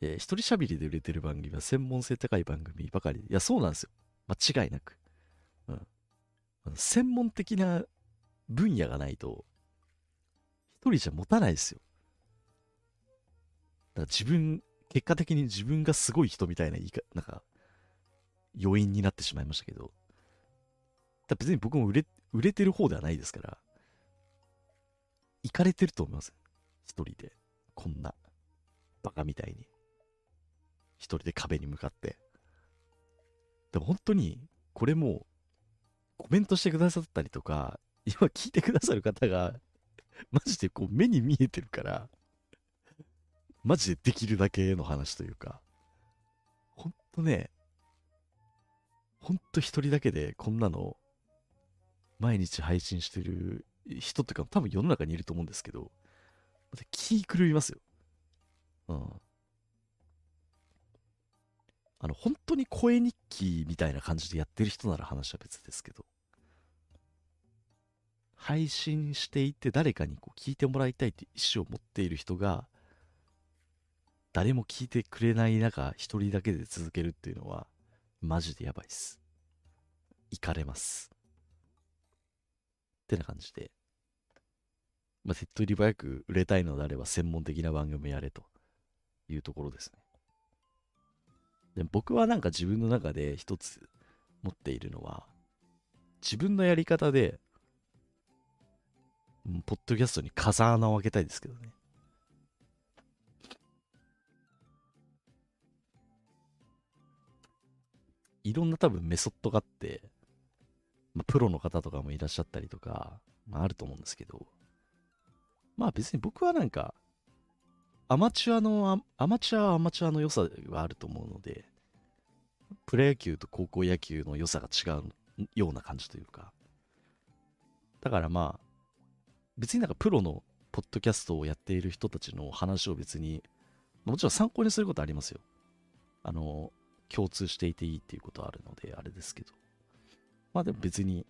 えー、一人喋りで売れてる番組は専門性高い番組ばかり。いや、そうなんですよ。間違いなく。うん。専門的な分野がないと、一人じゃ持たないですよ。だから自分、結果的に自分がすごい人みたいな言い方、なんか、余韻になってしまいましたけど、だ別に僕も売れ、売れてる方ではないですから、行かれてると思います。一人で。こんな、バカみたいに。一人で壁に向かって。でも本当に、これも、コメントしてくださったりとか、今聞いてくださる方が、マジでこう目に見えてるから、マジでできるだけの話というか、ほんとね、ほんと一人だけでこんなの毎日配信してる人っていうか多分世の中にいると思うんですけど、気狂いますよ。うん。あの、本当に声日記みたいな感じでやってる人なら話は別ですけど、配信していて誰かにこう聞いてもらいたいって意思を持っている人が、誰も聞いてくれない中、一人だけで続けるっていうのは、マジでやばいっす。行かれます。ってな感じで、まあ、手っ取り早く売れたいのであれば専門的な番組やれというところですね。で僕はなんか自分の中で一つ持っているのは、自分のやり方で、ポッドキャストに風穴を開けたいですけどね。いろんな多分メソッドがあって、まあ、プロの方とかもいらっしゃったりとか、まあ、あると思うんですけど、まあ別に僕はなんか、アマチュアの、アマチュアはアマチュアの良さはあると思うので、プロ野球と高校野球の良さが違うような感じというか、だからまあ、別になんかプロのポッドキャストをやっている人たちの話を別に、もちろん参考にすることありますよ。あの、共通していていいっていうことはあるので、あれですけど。まあでも別に、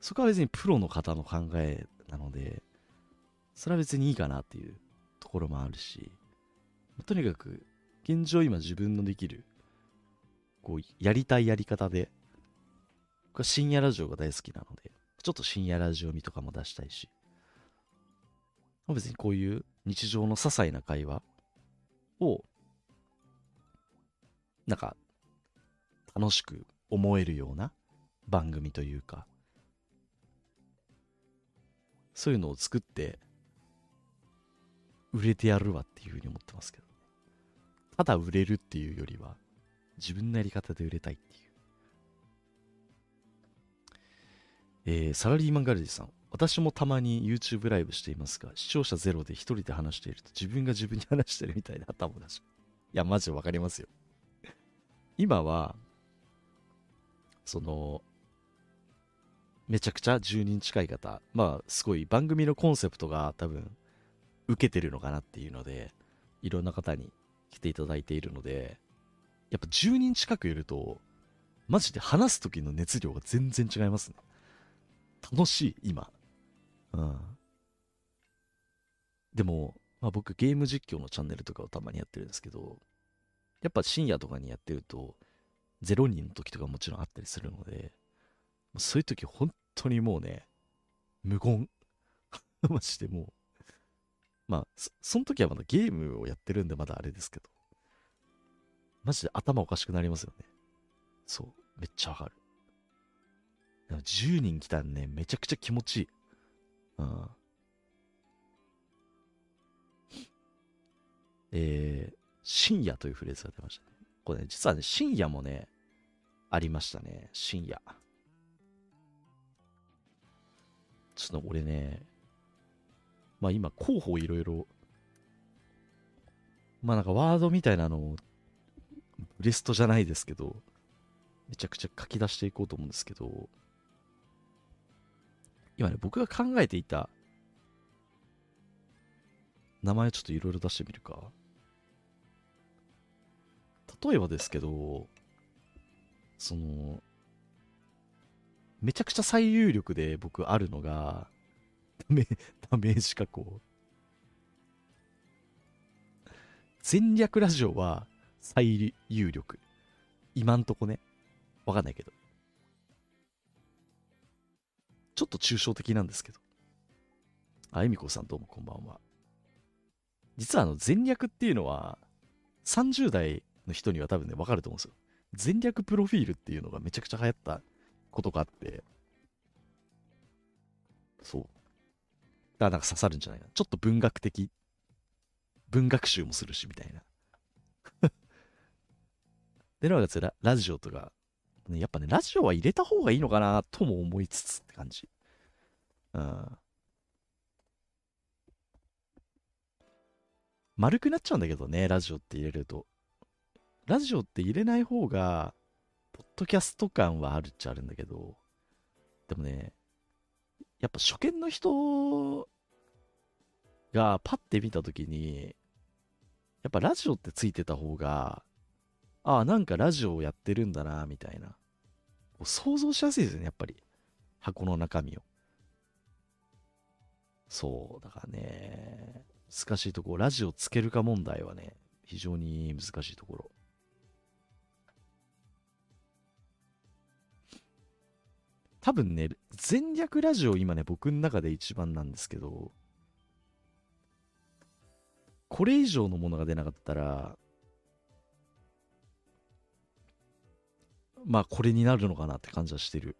そこは別にプロの方の考えなので、それは別にいいかなっていうところもあるし、とにかく、現状今自分のできる、こう、やりたいやり方で、僕は深夜ラジオが大好きなので、ちょっと深夜ラジオ見とかも出したいし、別にこういう日常の些細な会話を、なんか、楽しく思えるような番組というか、そういうのを作って売れてやるわっていうふうに思ってますけど、ただ売れるっていうよりは、自分のやり方で売れたいっていう。えー、サラリーマンガルディさん。私もたまに YouTube ライブしていますが、視聴者ゼロで一人で話していると自分が自分に話してるみたいな頭だし。いや、マジでわかりますよ。今は、その、めちゃくちゃ10人近い方、まあ、すごい番組のコンセプトが多分、受けてるのかなっていうので、いろんな方に来ていただいているので、やっぱ10人近くいると、マジで話す時の熱量が全然違いますね。楽しい、今。うん。でも、まあ僕ゲーム実況のチャンネルとかをたまにやってるんですけど、やっぱ深夜とかにやってると、0人の時とかもちろんあったりするので、そういう時本当にもうね、無言。[LAUGHS] マジでもう、まあそ、その時はまだゲームをやってるんでまだあれですけど、マジで頭おかしくなりますよね。そう、めっちゃわかる。10人来たらね、めちゃくちゃ気持ちいい。うん。えー、深夜というフレーズが出ましたね。これね、実はね、深夜もね、ありましたね。深夜。ちょっと俺ね、まあ今候補いろいろ、まあなんかワードみたいなのを、ブレストじゃないですけど、めちゃくちゃ書き出していこうと思うんですけど、今ね、僕が考えていた名前ちょっといろいろ出してみるか。例えばですけど、その、めちゃくちゃ最有力で僕あるのが、ダメ、ダメージ加工。戦略ラジオは最有力。今んとこね。わかんないけど。ちょっと抽象的なんですけど。あ、えみこさんどうもこんばんは。実はあの、全略っていうのは、30代の人には多分ね、わかると思うんですよ。全略プロフィールっていうのがめちゃくちゃ流行ったことがあって、そう。だからなんか刺さるんじゃないかな。ちょっと文学的。文学集もするし、みたいな。[LAUGHS] で、なおかつララジオとか、ね、やっぱね、ラジオは入れた方がいいのかなとも思いつつって感じ。うん。丸くなっちゃうんだけどね、ラジオって入れると。ラジオって入れない方が、ポッドキャスト感はあるっちゃあるんだけど、でもね、やっぱ初見の人がパッて見たときに、やっぱラジオってついてた方が、ああ、なんかラジオをやってるんだな、みたいな。想像しやすいですよね、やっぱり。箱の中身を。そう、だからね、難しいところ、ラジオつけるか問題はね、非常に難しいところ。多分ね、全略ラジオ今ね、僕の中で一番なんですけど、これ以上のものが出なかったら、まあこれになるのかなって感じはしてる。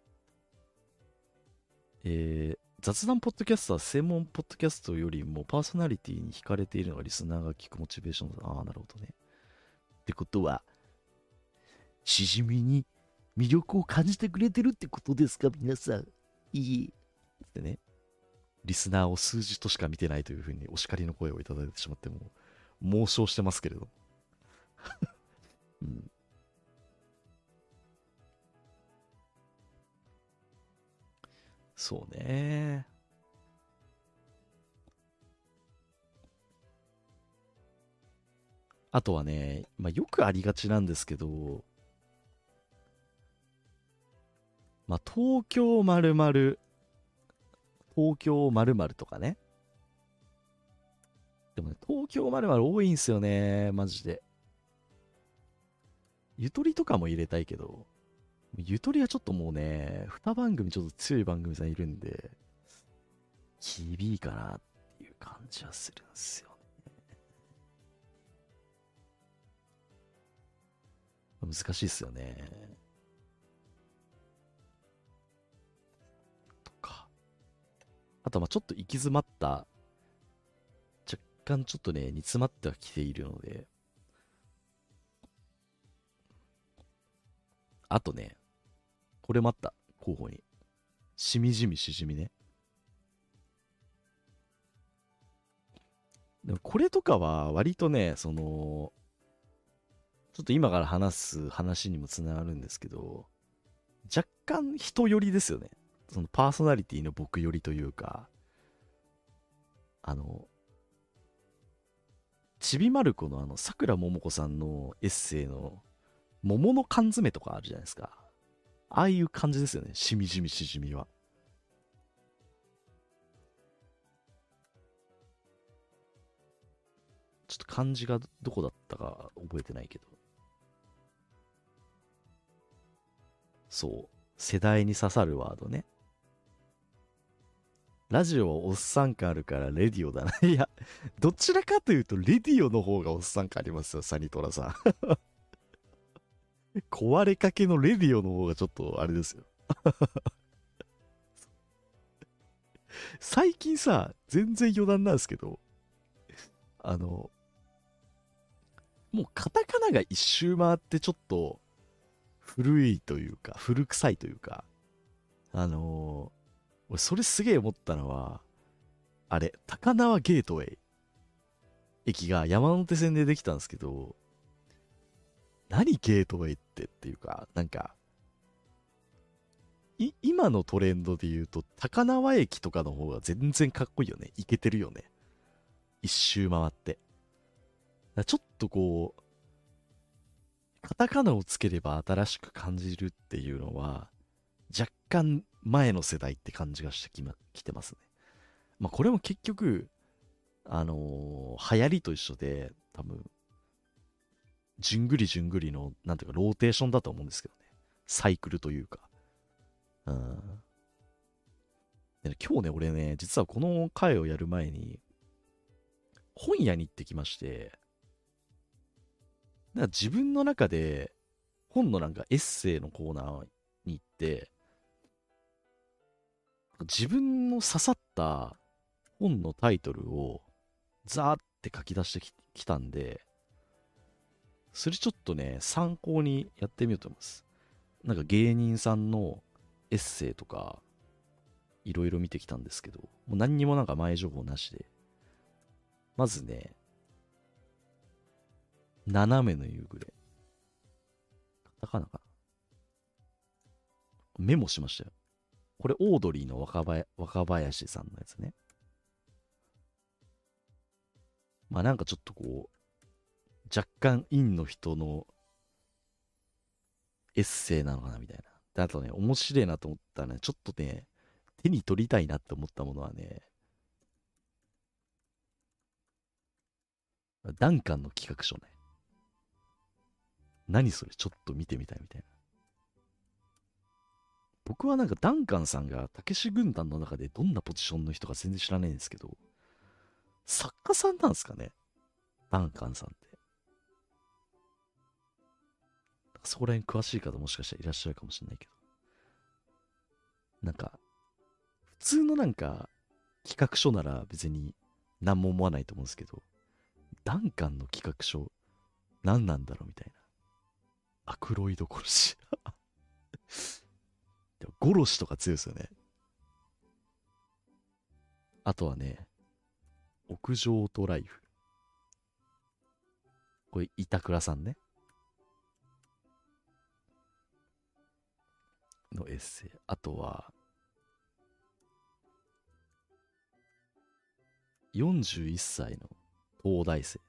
えー、雑談ポッドキャストは専門ポッドキャストよりもパーソナリティに惹かれているのがリスナーが聞くモチベーションだ。ああ、なるほどね。ってことは、しじみに魅力を感じてくれてるってことですか、皆さん。いい。ってね、リスナーを数字としか見てないというふうにお叱りの声をいただいてしまっても、妄想してますけれど。[LAUGHS] うん。そうね。あとはね、まあ、よくありがちなんですけど、まあ、東京〇〇、東京〇〇とかね。でもね、東京〇〇多いんすよね、マジで。ゆとりとかも入れたいけど、ゆとりはちょっともうね、2番組ちょっと強い番組さんいるんで、厳いかなっていう感じはするんすよね。難しいっすよね。あと、まあちょっと行き詰まった、若干ちょっとね、煮詰まってはきているので、あとね、これもあった、候補に。しみじみしじみね。でもこれとかは割とね、その、ちょっと今から話す話にもつながるんですけど、若干人寄りですよね。そのパーソナリティの僕寄りというか、あの、ちびまる子のあの、さくらももこさんのエッセイの、桃の缶詰とかあるじゃないですか。ああいう感じですよね。しみじみしじみは。ちょっと漢字がどこだったか覚えてないけど。そう。世代に刺さるワードね。ラジオはおっさん感あるからレディオだな。[LAUGHS] いや、どちらかというとレディオの方がおっさん感ありますよ、サニトラさん。[LAUGHS] 壊れかけのレディオの方がちょっとあれですよ。[LAUGHS] 最近さ、全然余談なんですけど、あの、もうカタカナが一周回ってちょっと古いというか、古臭いというか、あの俺それすげえ思ったのは、あれ、高輪ゲートウェイ駅が山手線でできたんですけど、何ゲートウェイってっていうか、なんか、い、今のトレンドで言うと、高輪駅とかの方が全然かっこいいよね。いけてるよね。一周回って。ちょっとこう、カタカナをつければ新しく感じるっていうのは、若干前の世代って感じがしてき,、ま、きてますね。まあこれも結局、あのー流行りと一緒で、多分、じゅんぐりじゅんぐりの、なんていうか、ローテーションだと思うんですけどね。サイクルというか。うん。で今日ね、俺ね、実はこの回をやる前に、本屋に行ってきまして、なんか自分の中で、本のなんかエッセイのコーナーに行って、自分の刺さった本のタイトルをザーって書き出してきたんで、それちょっとね、参考にやってみようと思います。なんか芸人さんのエッセイとか、いろいろ見てきたんですけど、もう何にもなんか前情報なしで、まずね、斜めの夕暮れ。カタカナかなメモしましたよ。これ、オードリーの若林若林さんのやつね。まあなんかちょっとこう、若干陰の人のエッセイなのかなみたいな。であとね、面白いなと思ったらね、ちょっとね、手に取りたいなって思ったものはね、ダンカンの企画書ね。何それ？ちょっと見てみたいみたいな。僕はなんかダンカンさんがたけし軍団の中でどんなポジションの人か全然知らないんですけど、作家さんなんですかね？ダンカンさんって。そこら辺詳しい方もしかしたらいらっしゃるかもしれないけど。なんか、普通のなんか企画書なら別に何も思わないと思うんですけど、ダンカンの企画書何なんだろうみたいな。アクロイド殺し。でも、殺しとか強いですよね。あとはね、屋上とライフ。これ、板倉さんね。のエッセイ。あとは、41歳の東大生。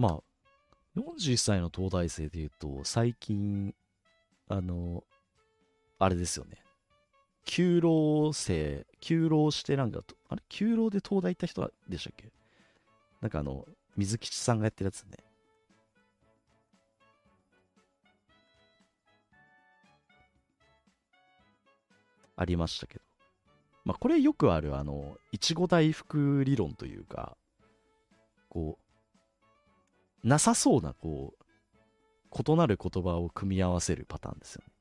まあ、41歳の東大生でいうと、最近、あの、あれですよね。休労生、休労してなんか、あれ？休労で東大行った人でしたっけ？なんかあの、水吉さんがやってるやつね。ありましたけど。まあ、これよくある、あの、いちご大福理論というか、こう、なさそうな、こう、異なる言葉を組み合わせるパターンですよね。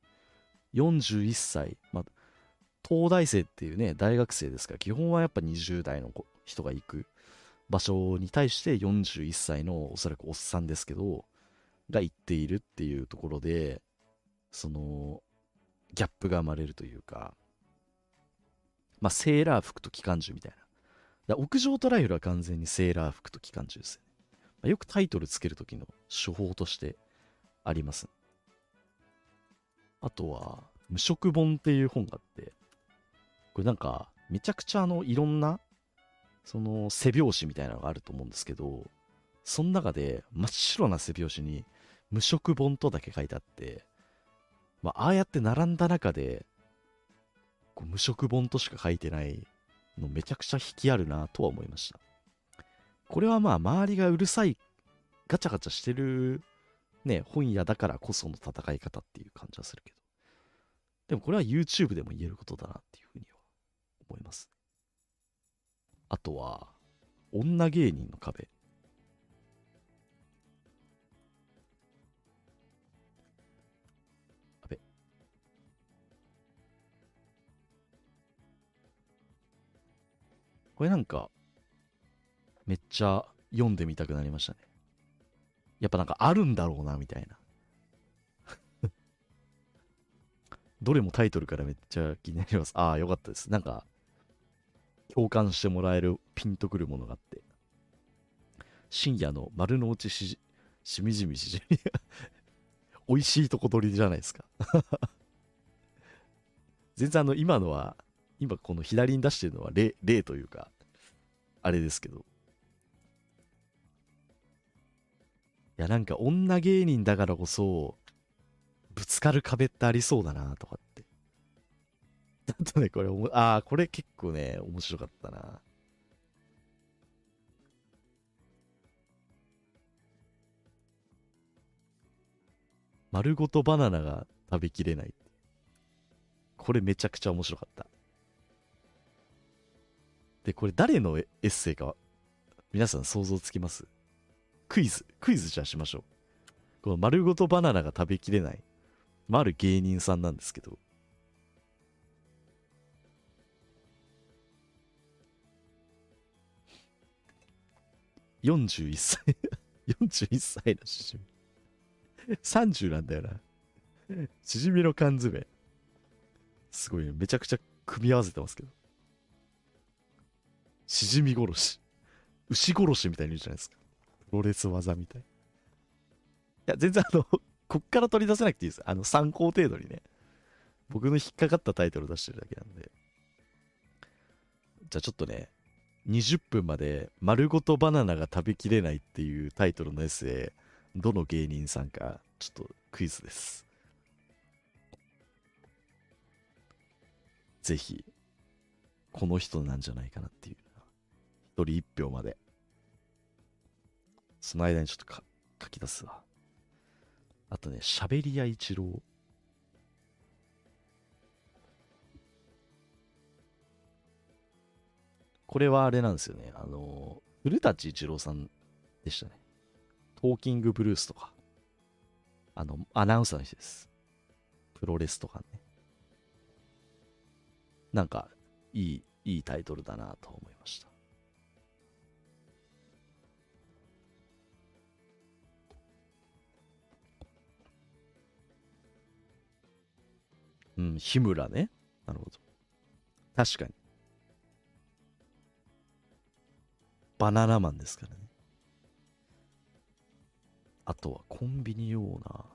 41歳、まあ、東大生っていうね、大学生ですから、基本はやっぱ20代の人が行く場所に対して41歳のおそらくおっさんですけど、が行っているっていうところで、その、ギャップが生まれるというか、まあ、セーラー服と機関銃みたいな。屋上トライフルは完全にセーラー服と機関銃ですね。よくタイトルつけるときの手法としてあります。あとは、無色本っていう本があって、これなんか、めちゃくちゃあの、いろんなその背表紙みたいなのがあると思うんですけど、その中で真っ白な背表紙に無色本とだけ書いてあって、まあ、ああやって並んだ中で、こう無色本としか書いてないのめちゃくちゃ引きあるなとは思いました。これはまあ周りがうるさい、ガチャガチャしてるね、本屋だからこその戦い方っていう感じはするけど。でもこれは YouTube でも言えることだなっていうふうには思います。あとは、女芸人の壁。あべ。これなんか、めっちゃ読んでみたくなりましたね。やっぱなんかあるんだろうな、みたいな。[LAUGHS] どれもタイトルからめっちゃ気になります。ああ、よかったです。なんか、共感してもらえるピンとくるものがあって深夜の丸の内ししみじみしじみ [LAUGHS] 美味しいとこ取りじゃないですか [LAUGHS] 全然あの今のは今この左に出してるのは例例というかあれですけどやなんか女芸人だからこそぶつかる壁ってありそうだなとかって [LAUGHS] あとね、これ、ああ、これ結構ね、面白かったな。丸ごとバナナが食べきれない。これめちゃくちゃ面白かった。で、これ誰のエッセイか、皆さん想像つきます？クイズ、クイズじゃあしましょう。この丸ごとバナナが食べきれない。まあ、ある芸人さんなんですけど、41歳。[LAUGHS] 41歳のしじみ。30なんだよな。しじみの缶詰。すごいね。めちゃくちゃ組み合わせてますけど。しじみ殺し。牛殺しみたいに言うじゃないですか。ロレス技みたい。いや全然あの [LAUGHS] こっから取り出せなくていいです。あの参考程度にね。僕の引っかかったタイトル出してるだけなんで。じゃあちょっとね20分まで丸ごとバナナが食べきれないっていうタイトルのエッセイどの芸人さんかちょっとクイズです。ぜひこの人なんじゃないかなっていう。一人一票まで。その間にちょっと書き出すわあとね喋り屋一郎これはあれなんですよね。あの、古舘一郎さんでしたね。トーキングブルースとか。あの、アナウンサーの人です。プロレスとかね。なんか、いい、いいタイトルだなと思いました。うん、日村ね。なるほど。確かに。バナナマンですからね。あとはコンビニオーナ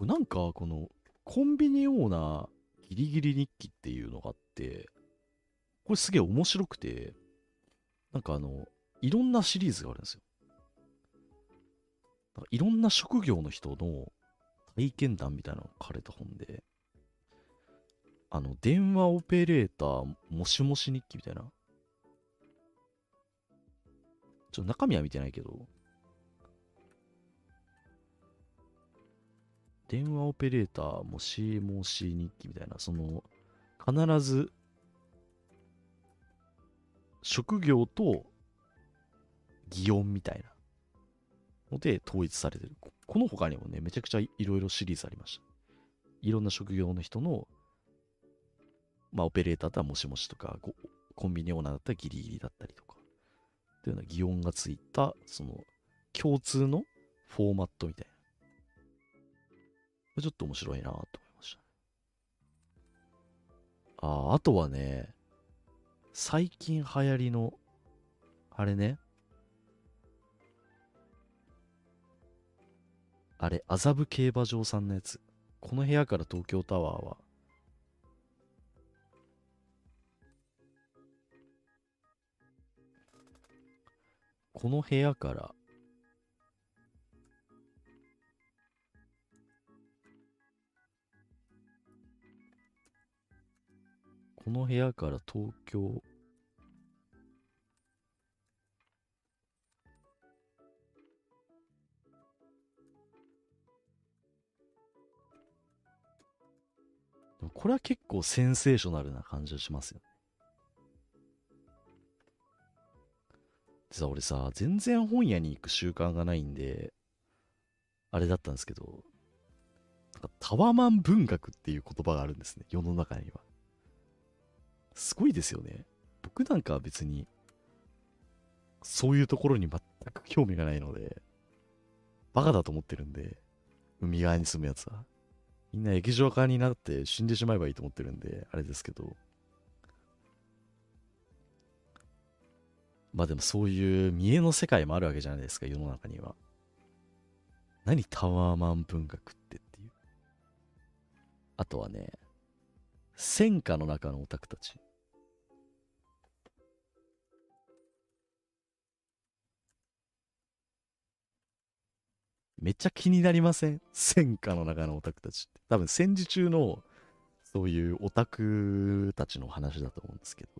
ー。なんかこのコンビニオーナーギリギリ日記っていうのがあってこれすげえ面白くてなんかあのいろんなシリーズがあるんですよ。いろんな職業の人の体験談みたいなのが書かれた本で、あの、電話オペレーター、もしもし日記みたいな。ちょっと中身は見てないけど、電話オペレーター、もしもし日記みたいな、その、必ず、職業と擬音みたいなので統一されてる。この他にもね、めちゃくちゃいろいろシリーズありました。いろんな職業の人の、まあ、オペレーターだったらもしもしとか、コンビニオーナーだったらギリギリだったりとか、というような擬音がついた、その、共通のフォーマットみたいな。ちょっと面白いなと思いました。ああ、あとはね、最近流行りの、あれね、あれ、麻布競馬場さんのやつ。この部屋から東京タワーは、この部屋から、この部屋から東京。これは結構センセーショナルな感じがしますよね。でさ、俺さ、全然本屋に行く習慣がないんで、あれだったんですけど、なんかタワマン文学っていう言葉があるんですね、世の中には。すごいですよね。僕なんかは別に、そういうところに全く興味がないので、バカだと思ってるんで、海側に住むやつは。みんな液状化になって死んでしまえばいいと思ってるんで、あれですけど。まあでもそういう見栄の世界もあるわけじゃないですか、世の中には。何タワーマン文学ってっていう。あとはね、戦火の中のオタクたち。めっちゃ気になりません？戦火の中のオタクたちって。多分戦時中のそういうオタクたちの話だと思うんですけど。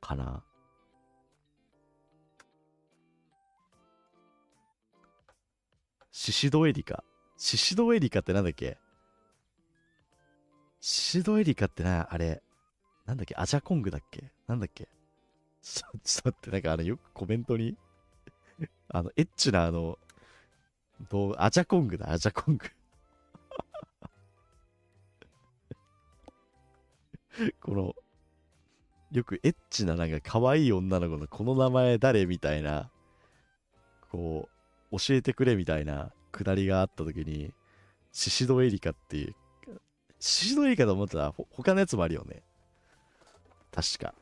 かなシシドエリカ。シシドエリカってなんだっけ？シシドエリカってな、あれ、なんだっけ？アジャコングだっけ？なんだっけ？ちょっと待って、なんかあの、よくコメントにあの、エッチなあの、どう、アジャコングだ、アジャコング [LAUGHS] この、よくエッチななんか可愛い女の子のこの名前誰みたいな、こう、教えてくれみたいなくだりがあった時に、シシドエリカっていう、シシドエリカと思ったら他のやつもあるよね。確か。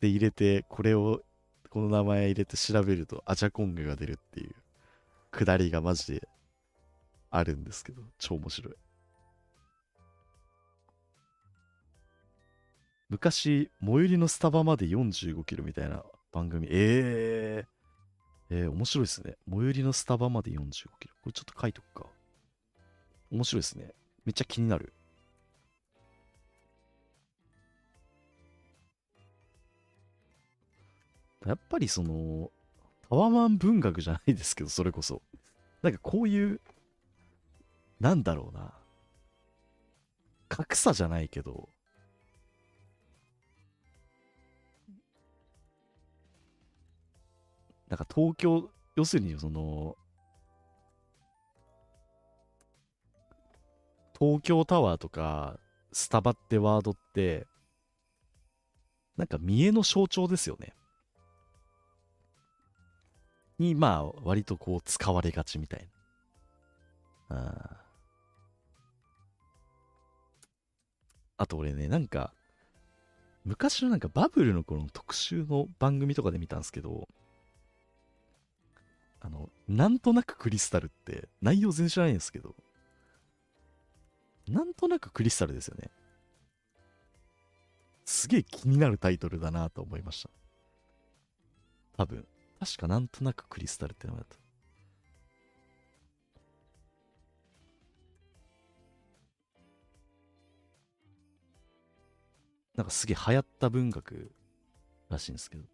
で入れて、これを、この名前入れて調べるとアジャコングが出るっていうくだりがマジであるんですけど、超面白い。昔、最寄りのスタバまで45キロみたいな番組。えー、えー、面白いですね。最寄りのスタバまで45キロ。これちょっと書いとくか。面白いですね。めっちゃ気になる。やっぱりその、タワマン文学じゃないですけど、それこそ。なんかこういう、なんだろうな。格差じゃないけど、なんか東京、要するにその、東京タワーとか、スタバってワードって、なんか見栄の象徴ですよね。に、まあ、割とこう使われがちみたいな。ああと俺ね、なんか、昔のなんかバブルの頃の特集の番組とかで見たんですけど、あの、なんとなくクリスタルって内容全然知らないんですけど、なんとなくクリスタルですよね。すげえ気になるタイトルだなと思いました。多分。確かなんとなくクリスタルって名前だった。なんかすげえ流行った文学らしいんですけど。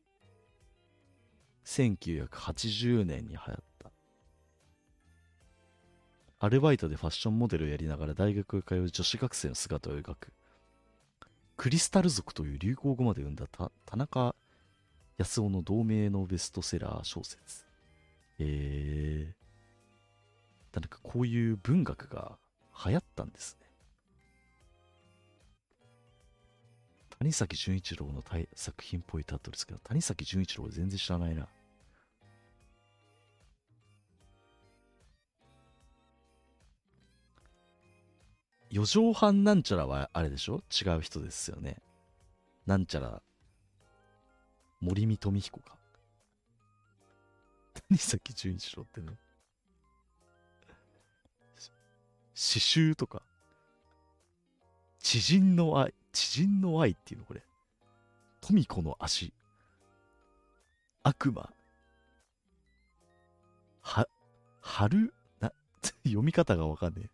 1980年に流行った。アルバイトでファッションモデルをやりながら大学へ通う女子学生の姿を描く。クリスタル族という流行語まで生んだ田中康夫の同名のベストセラー小説。えー。なんかこういう文学が流行ったんですね。谷崎潤一郎の作品っぽいタイトルですけど、谷崎潤一郎全然知らないな。四畳半なんちゃらはあれでしょ？違う人ですよね。なんちゃら、森見富彦か。谷崎潤一郎ってね。詩集とか。知人の愛、知人の愛っていうのこれ。富子の足。悪魔。は、春？な、[LAUGHS] 読み方がわかんねえ。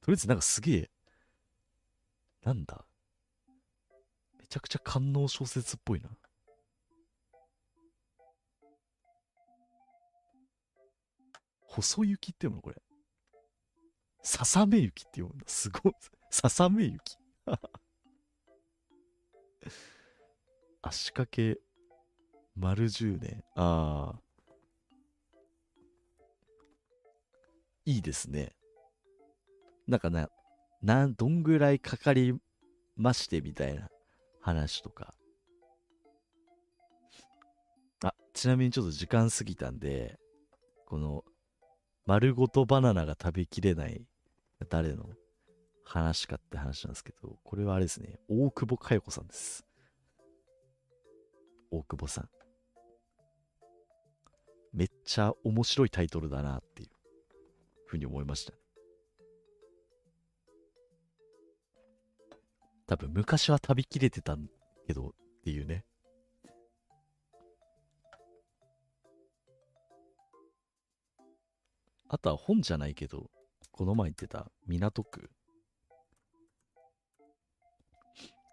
とりあえずなんかすげえ、なんだ？めちゃくちゃ官能小説っぽいな。細雪って読むのこれ。ささめ雪って読むんだ。すごい。[LAUGHS] ささめ雪。[LAUGHS] 足掛け丸10年。ああ。いいですね。なんかな、な、どんぐらいかかりましてみたいな話とか。あ、ちなみにちょっと時間過ぎたんで、この丸ごとバナナが食べきれない誰の？話かって話なんですけど、これはあれですね、大久保佳代子さんです。大久保さん。めっちゃ面白いタイトルだなっていうふうに思いました。多分昔は食べきれてたけどっていうね。あとは本じゃないけど、この前言ってた港区。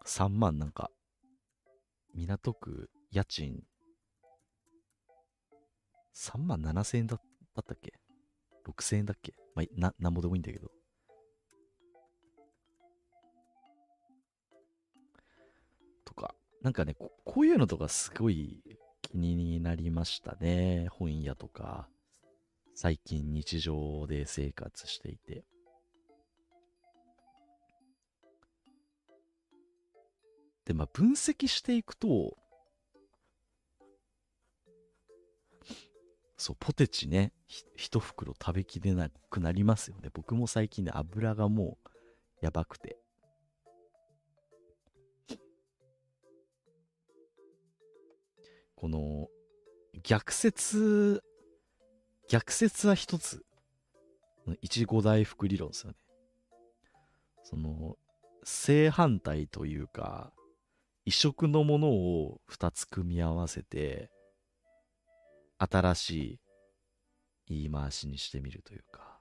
3万なんか、港区家賃3万7千円だったっけ ?6 千円だっけ？まあ、な、なんぼでもいいんだけど。とか、なんかねこ、こういうのとかすごい気になりましたね。本屋とか。最近日常で生活していて。で、まあ、分析していくと、そう、ポテチね、一袋食べきれなくなりますよね。僕も最近ね、油がもうやばくて。この、逆説、逆説は一つ、いちご大福理論ですよね。その、正反対というか、異色のものを2つ組み合わせて、新しい言い回しにしてみるというか。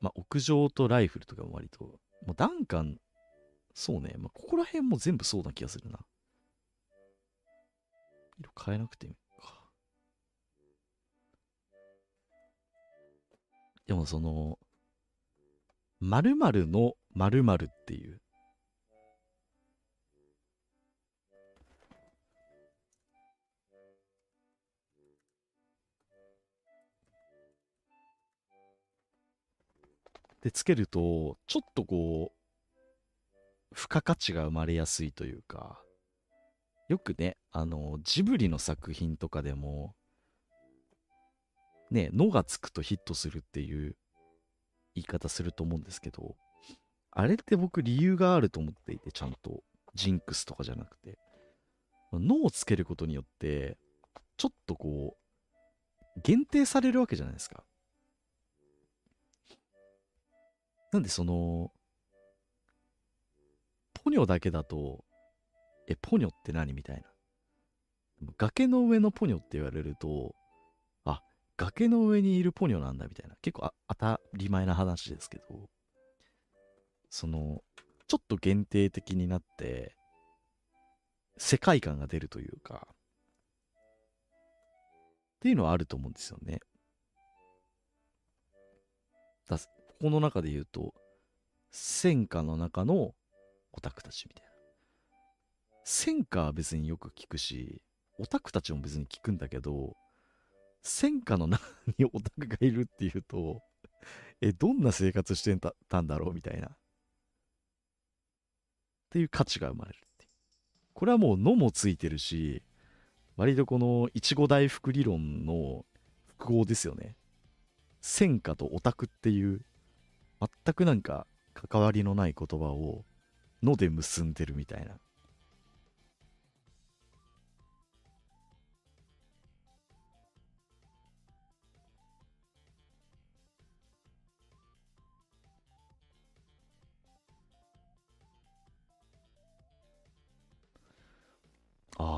まあ、屋上とライフルとかも割と、もうダンカン、そうね、まあ、ここら辺も全部そうな気がするな。色変えなくていいでもその、〇〇の〇〇っていう、で、つけると、ちょっとこう、付加価値が生まれやすいというか、よくね、あの、ジブリの作品とかでも、ね、のがつくとヒットするっていう言い方すると思うんですけど、あれって僕理由があると思っていて、ちゃんと。ジンクスとかじゃなくて。のをつけることによって、ちょっとこう、限定されるわけじゃないですか。なんでその、ポニョだけだと、え、ポニョって何？みたいな。崖の上のポニョって言われると、崖の上にいるポニョなんだみたいな。結構当たり前な話ですけど、その、ちょっと限定的になって、世界観が出るというか、っていうのはあると思うんですよね。だこの中で言うと、戦火の中のオタクたちみたいな。戦火は別によく聞くし、オタクたちも別に聞くんだけど、戦火の中にオタクがいるっていうと、え、どんな生活してたんだろうみたいな。っていう価値が生まれるってこれはもう「の」もついてるし、割とこのいちご大福理論の複合ですよね。戦火とオタクっていう全くなんか関わりのない言葉を「の」で結んでるみたいな。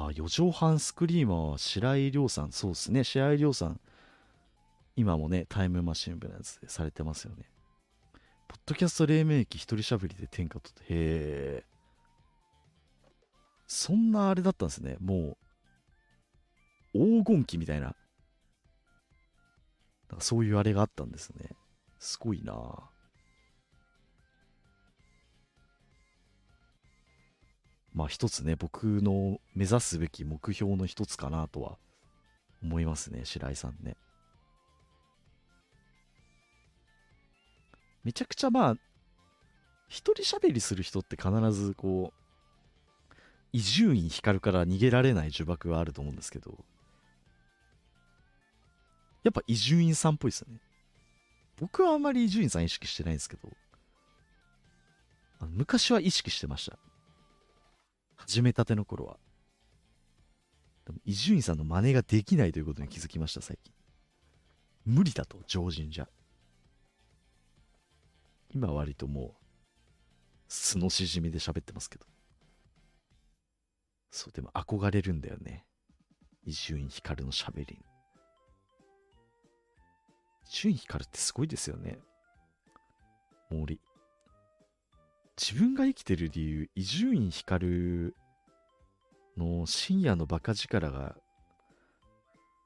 あ、四畳半スクリーマーは白井亮さん、そうですね、白井亮さん、今もね、タイムマシン部のやつでされてますよね。ポッドキャスト黎明期一人喋りで天下とって、へえ。そんなあれだったんですね。もう、黄金期みたいな。なんかそういうあれがあったんですね。すごいなぁまあ一つね、僕の目指すべき目標の一つかなとは思いますね、白井さんね。めちゃくちゃまあ、一人喋りする人って必ずこう、伊集院光から逃げられない呪縛はあると思うんですけど、やっぱ伊集院さんっぽいですよね。僕はあんまり伊集院さん意識してないんですけど、昔は意識してました。始めたての頃は。伊集院さんの真似ができないということに気づきました、最近。無理だと、常人じゃ。今割ともう、素のしじみで喋ってますけど。そう、でも憧れるんだよね。伊集院光の喋りに。伊集院光ってすごいですよね。森。自分が生きてる理由、伊集院光の深夜のバカ力が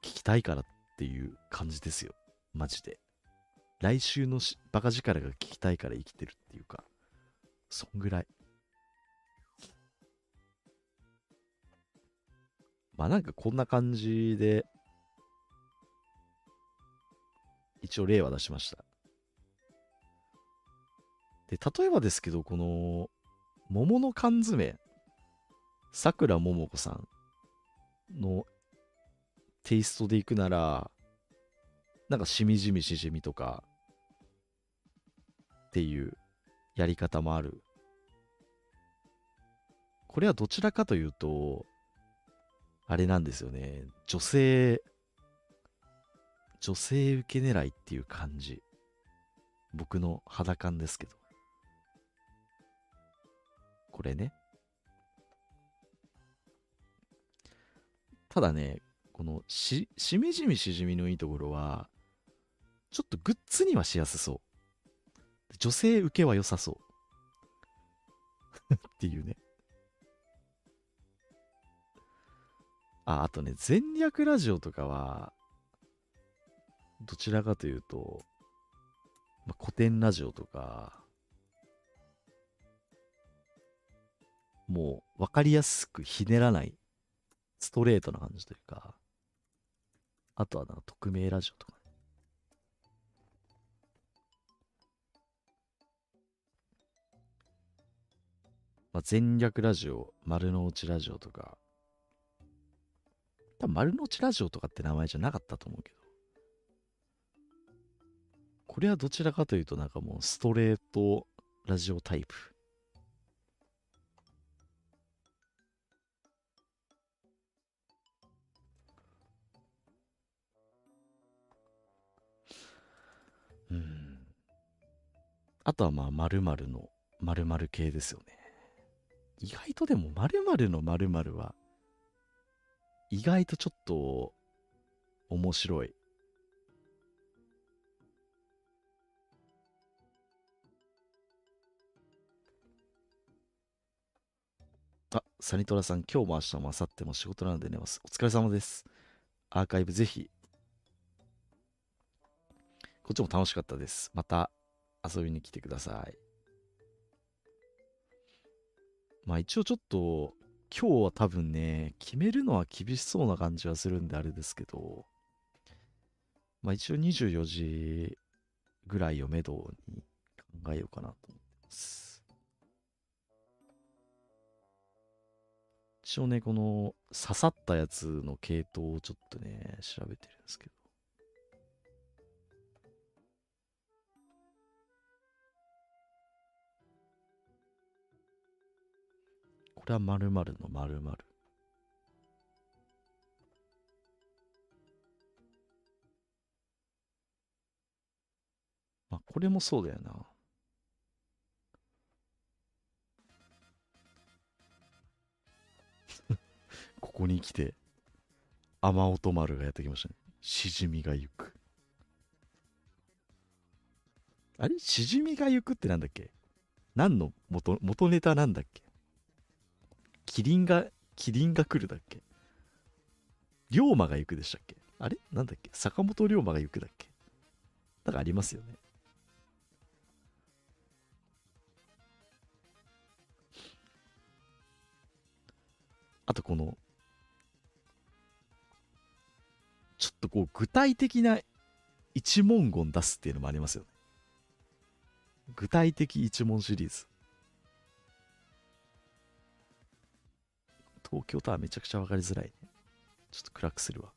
聞きたいからっていう感じですよ。マジで。来週のバカ力が聞きたいから生きてるっていうか、そんぐらい。まあなんかこんな感じで、一応例は出しました。で、例えばですけど、この、桃の缶詰、さくらももこさんのテイストでいくなら、なんかしみじみしじみとか、っていうやり方もある。これはどちらかというと、あれなんですよね。女性、女性受け狙いっていう感じ。僕の肌感ですけど。これね。ただね、このし、しみじみしじみのいいところは、ちょっとグッズにはしやすそう。女性受けは良さそう。[LAUGHS] っていうね。あ、あとね、全略ラジオとかは、どちらかというと、まあ、古典ラジオとか、もう分かりやすくひねらない、ストレートな感じというか、あとはなんか匿名ラジオとかね。まあ、全略ラジオ、丸の内ラジオとか、多分丸の内ラジオとかって名前じゃなかったと思うけど、これはどちらかというとなんかもうストレートラジオタイプ。あとはまあ〇〇の〇〇系ですよね。意外とでも〇〇の〇〇は意外とちょっと面白い。あ、サニトラさん、今日も明日も明後日も仕事なので寝ます。お疲れ様です。アーカイブぜひ。こっちも楽しかったです。また遊びに来てください。まあ一応ちょっと、今日は多分ね、決めるのは厳しそうな感じはするんであれですけど、まあ一応24時ぐらいをめどに考えようかなと思ってます。一応ね、この刺さったやつの系統をちょっとね、調べてるんですけど。これは〇〇の〇〇。まあ、これもそうだよな。[LAUGHS] ここに来て、雨音丸がやってきましたね。しじみが行く。あれ？しじみが行くってなんだっけ？何の元、元ネタなんだっけ？キリンが、キリンが来るだっけ？龍馬が行くでしたっけ？あれ？なんだっけ？坂本龍馬が行くだっけ？なんかありますよね。あとこのちょっとこう具体的な一文言出すっていうのもありますよね。具体的一問シリーズ。東京タワーめちゃくちゃ分かりづらいね。ちょっと暗くするわ。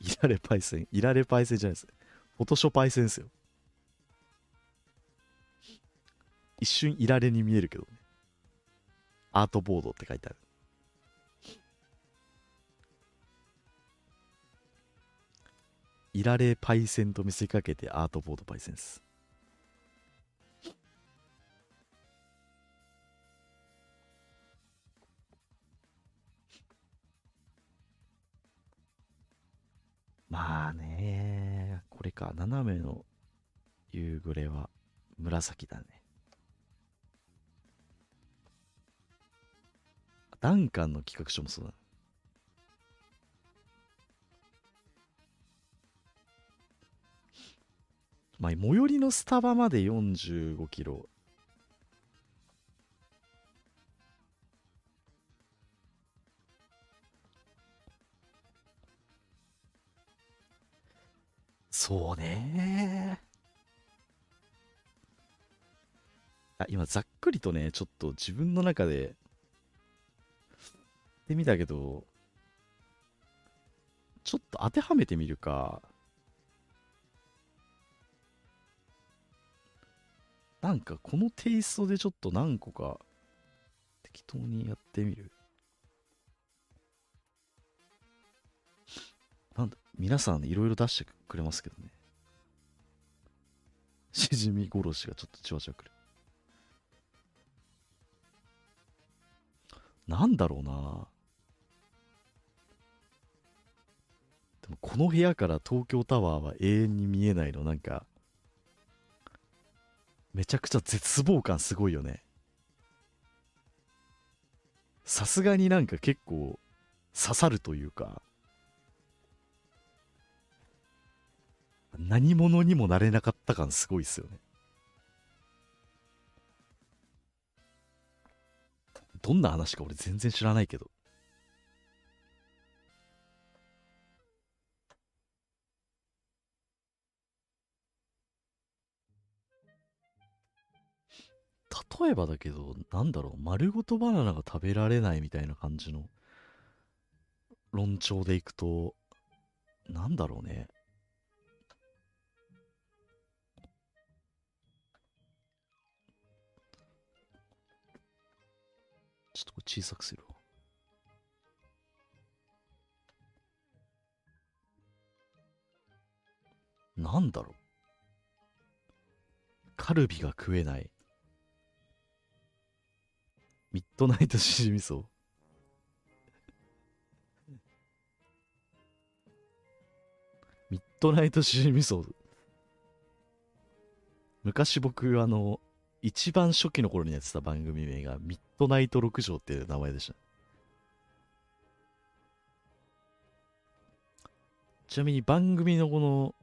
いられパイセン。いられパイセンじゃないです。フォトショパイセンですよ。一瞬いられに見えるけどね。アートボードって書いてある。いられパイセンと見せかけてアートボードパイセンス。まあね、これか、斜めの夕暮れは紫だね。ダンカンの企画書もそうだね。まあ、最寄りのスタバまで45キロ。そうねあ今ざっくりとねちょっと自分の中でってみたけどちょっと当てはめてみるかなんかこのテイストでちょっと何個か適当にやってみる？なんだ皆さんいろいろ出してくれますけどね。しじみ殺しがちょっとちわちわくる。なんだろうな。でもこの部屋から東京タワーは永遠に見えないのなんか。めちゃくちゃ絶望感すごいよね。さすがになんか結構刺さるというか何者にもなれなかった感すごいっすよね。どんな話か俺全然知らないけど。例えばだけど、なんだろう、丸ごとバナナが食べられないみたいな感じの論調でいくと、なんだろうね。ちょっと小さくするわ。なんだろう。カルビが食えない。ミッドナイトしじみそミッドナイトしじみそ昔僕あの一番初期の頃にやってた番組名がミッドナイト六条っていう名前でした。ちなみに番組のこの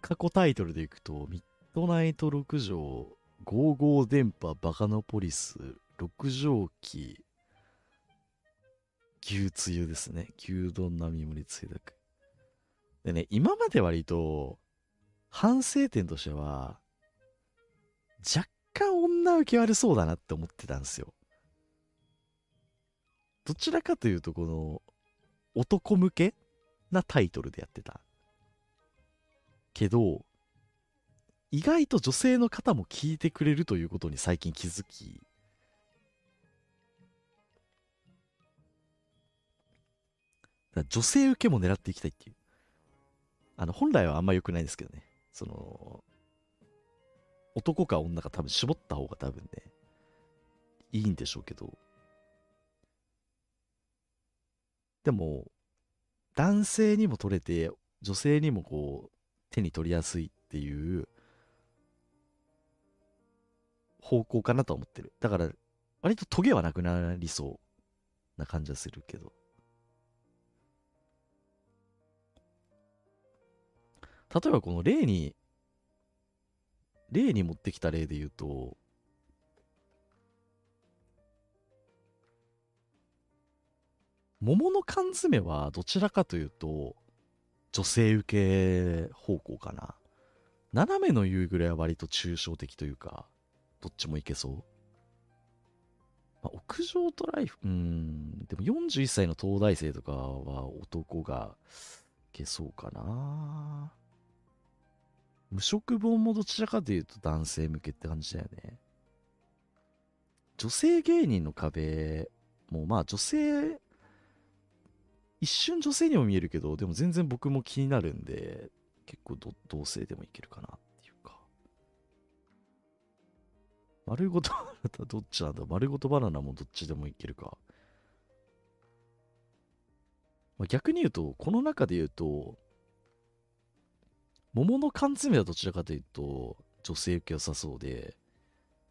過去タイトルでいくとミッドナイト六条55電波バカノポリス六畳紀牛つゆですね。牛丼並盛りつゆだくでね今まで割と反省点としては若干女受け悪そうだなって思ってたんですよ。どちらかというとこの男向けなタイトルでやってた。けど意外と女性の方も聞いてくれるということに最近気づき、女性受けも狙っていきたいっていう。あの、本来はあんま良くないですけどね。その、男か女か多分絞った方が多分ね、いいんでしょうけど。でも、男性にも取れて、女性にもこう、手に取りやすいっていう方向かなと思ってる。だから、割とトゲはなくなりそうな感じはするけど。例えばこの例に、例に持ってきた例で言うと、桃の缶詰はどちらかというと、女性受け方向かな。斜めの言うぐらいは割と抽象的というか、どっちもいけそう？まあ、屋上ドライフ、うん、でも41歳の東大生とかは男がいけそうかな。無職本もどちらかというと男性向けって感じだよね。女性芸人の壁もまあ女性、一瞬女性にも見えるけど、でも全然僕も気になるんで、結構同性でもいけるかな丸ごとバナナどっちなんだ？丸ごとバナナもどっちでもいけるか。まあ、逆に言うと、この中で言うと、桃の缶詰はどちらかというと、女性受け良さそうで、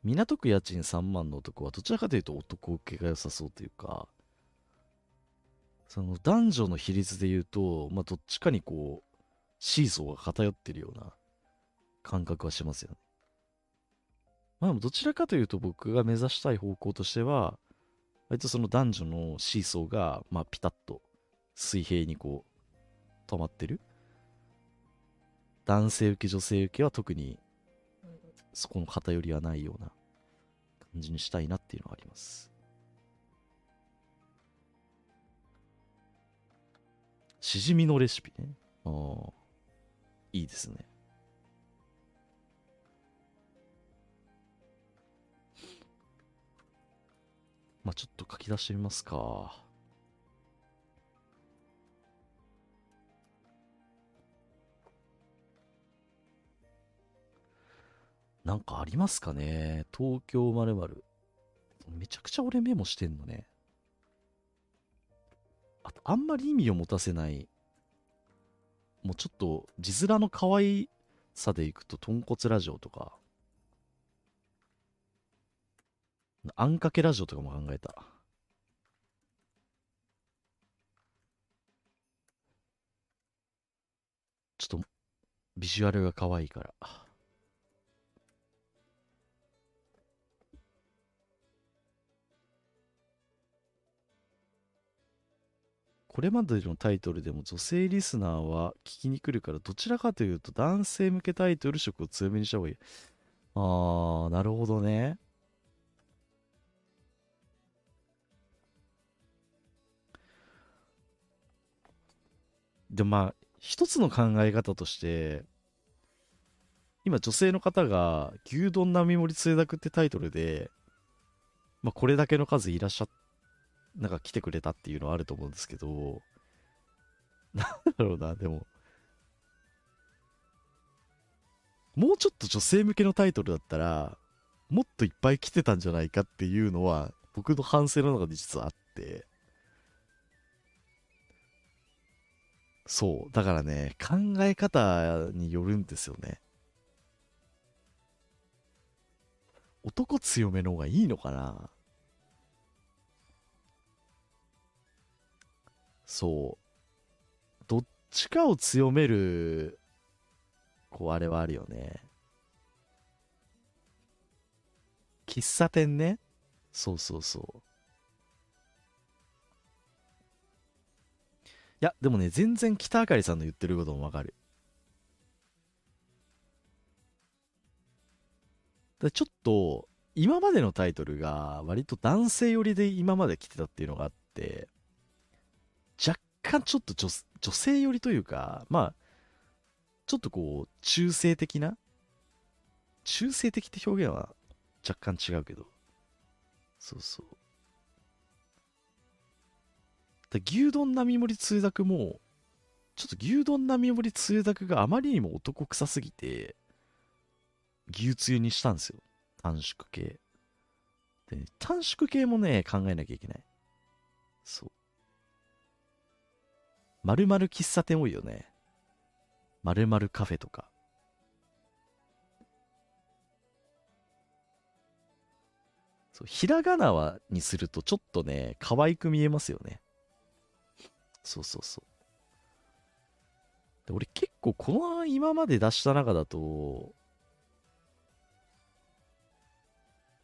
港区家賃3万の男はどちらかというと男受けが良さそうというか、その男女の比率で言うと、まあ、どっちかにこう、シーソーが偏ってるような感覚はしますよね。まあ、どちらかというと僕が目指したい方向としては、割とその男女のシーソーが、まあ、ピタッと水平にこう、溜まってる。男性受け女性受けは特にそこの偏りはないような感じにしたいなっていうのはあります。しじみのレシピね。ああいいですね。まあちょっと書き出してみますか。なんかありますかね東京まるまる。めちゃくちゃ俺メモしてんのね。あと、あんまり意味を持たせない、もうちょっと字面の可愛さでいくと、豚骨ラジオとか、あんかけラジオとかも考えた。ちょっと、ビジュアルが可愛いから。これまでのタイトルでも女性リスナーは聞きに来るからどちらかというと男性向けタイトル色を強めにした方がいい。あー、なるほどね。でまあ一つの考え方として今女性の方が「牛丼並盛りつゆだく」ってタイトルで、まあ、これだけの数いらっしゃなんか来てくれたっていうのはあると思うんですけどなんだろうなでも。もうちょっと女性向けのタイトルだったらもっといっぱい来てたんじゃないかっていうのは僕の反省の中で実はあって。そう。だからね、考え方によるんですよね。男強めの方がいいのかなそう。どっちかを強める、こう、あれはあるよね。喫茶店ね。そうそうそう。や、でもね、全然北あかりさんの言ってることもわかる。ちょっと、今までのタイトルが割と男性寄りで今まで来てたっていうのがあって、若干ちょっと女女性寄りというか、まあ、ちょっとこう、中性的な中性的って表現は若干違うけど、そうそう。牛丼並盛りつゆだくも、ちょっと牛丼並盛りつゆだくがあまりにも男臭すぎて、牛つゆにしたんですよ。短縮系。で、ね、短縮系もね、考えなきゃいけない。そう。〇〇喫茶店多いよね。〇〇カフェとか。そう、ひらがなはにするとちょっとね、可愛く見えますよね。そうそうそう。で俺結構この今まで出した中だと、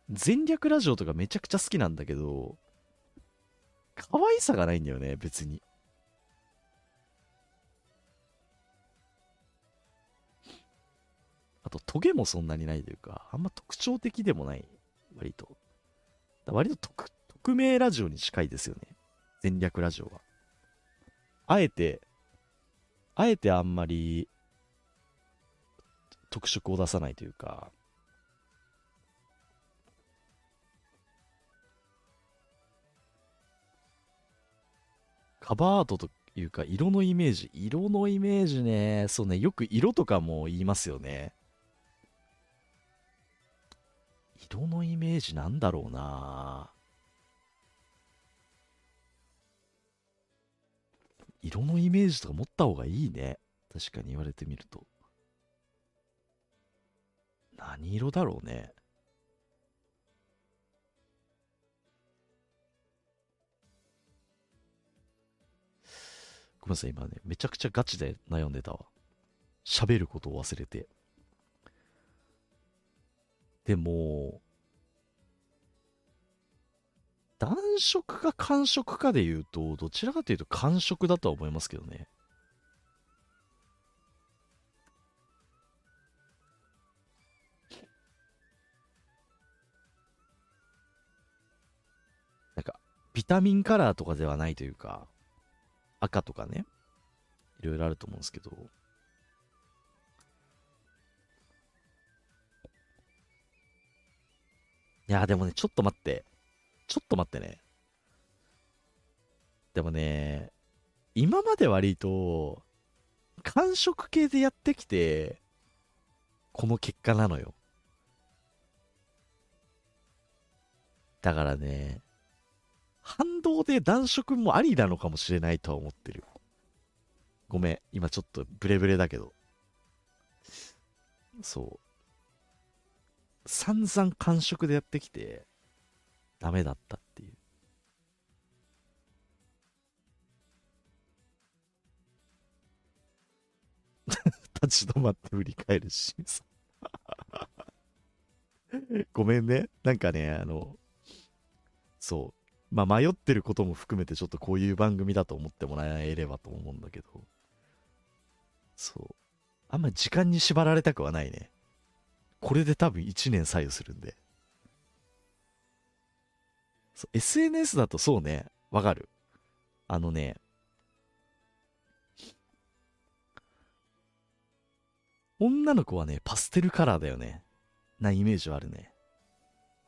全略ラジオとかめちゃくちゃ好きなんだけど、可愛さがないんだよね、別に。あと、トゲもそんなにないというか、あんま特徴的でもない、割と。割と匿匿名ラジオに近いですよね。全略ラジオは。あえて、あえてあんまり特色を出さないというか、カバーアートというか、色のイメージ。色のイメージね。そうね。よく色とかも言いますよね。色のイメージなんだろうな色のイメージとか持った方がいいね。確かに言われてみると。何色だろうね。ごめんなさい、今ね、めちゃくちゃガチで悩んでたわ。喋ることを忘れて。でも、男色か寒色かで言うと、どちらかというと寒色だとは思いますけどね。なんか、ビタミンカラーとかではないというか、赤とかね、いろいろあると思うんですけど、いや、でもね、ちょっと待って。ちょっと待ってね。でもね、今まで割と、感触系でやってきて、この結果なのよ。だからね、反動で暖色もありなのかもしれないとは思ってる。ごめん、今ちょっとブレブレだけど。そう。散々感触でやってきて、ダメだったっていう。[LAUGHS] 立ち止まって振り返るし [LAUGHS] ごめんね。なんかね、あの、そう。まあ迷ってることも含めてちょっとこういう番組だと思ってもらえればと思うんだけど。そう。あんまり時間に縛られたくはないね。これで多分1年左右するんで。SNS だとそうね、わかる。あのね、女の子はね、パステルカラーだよね。なイメージはあるね。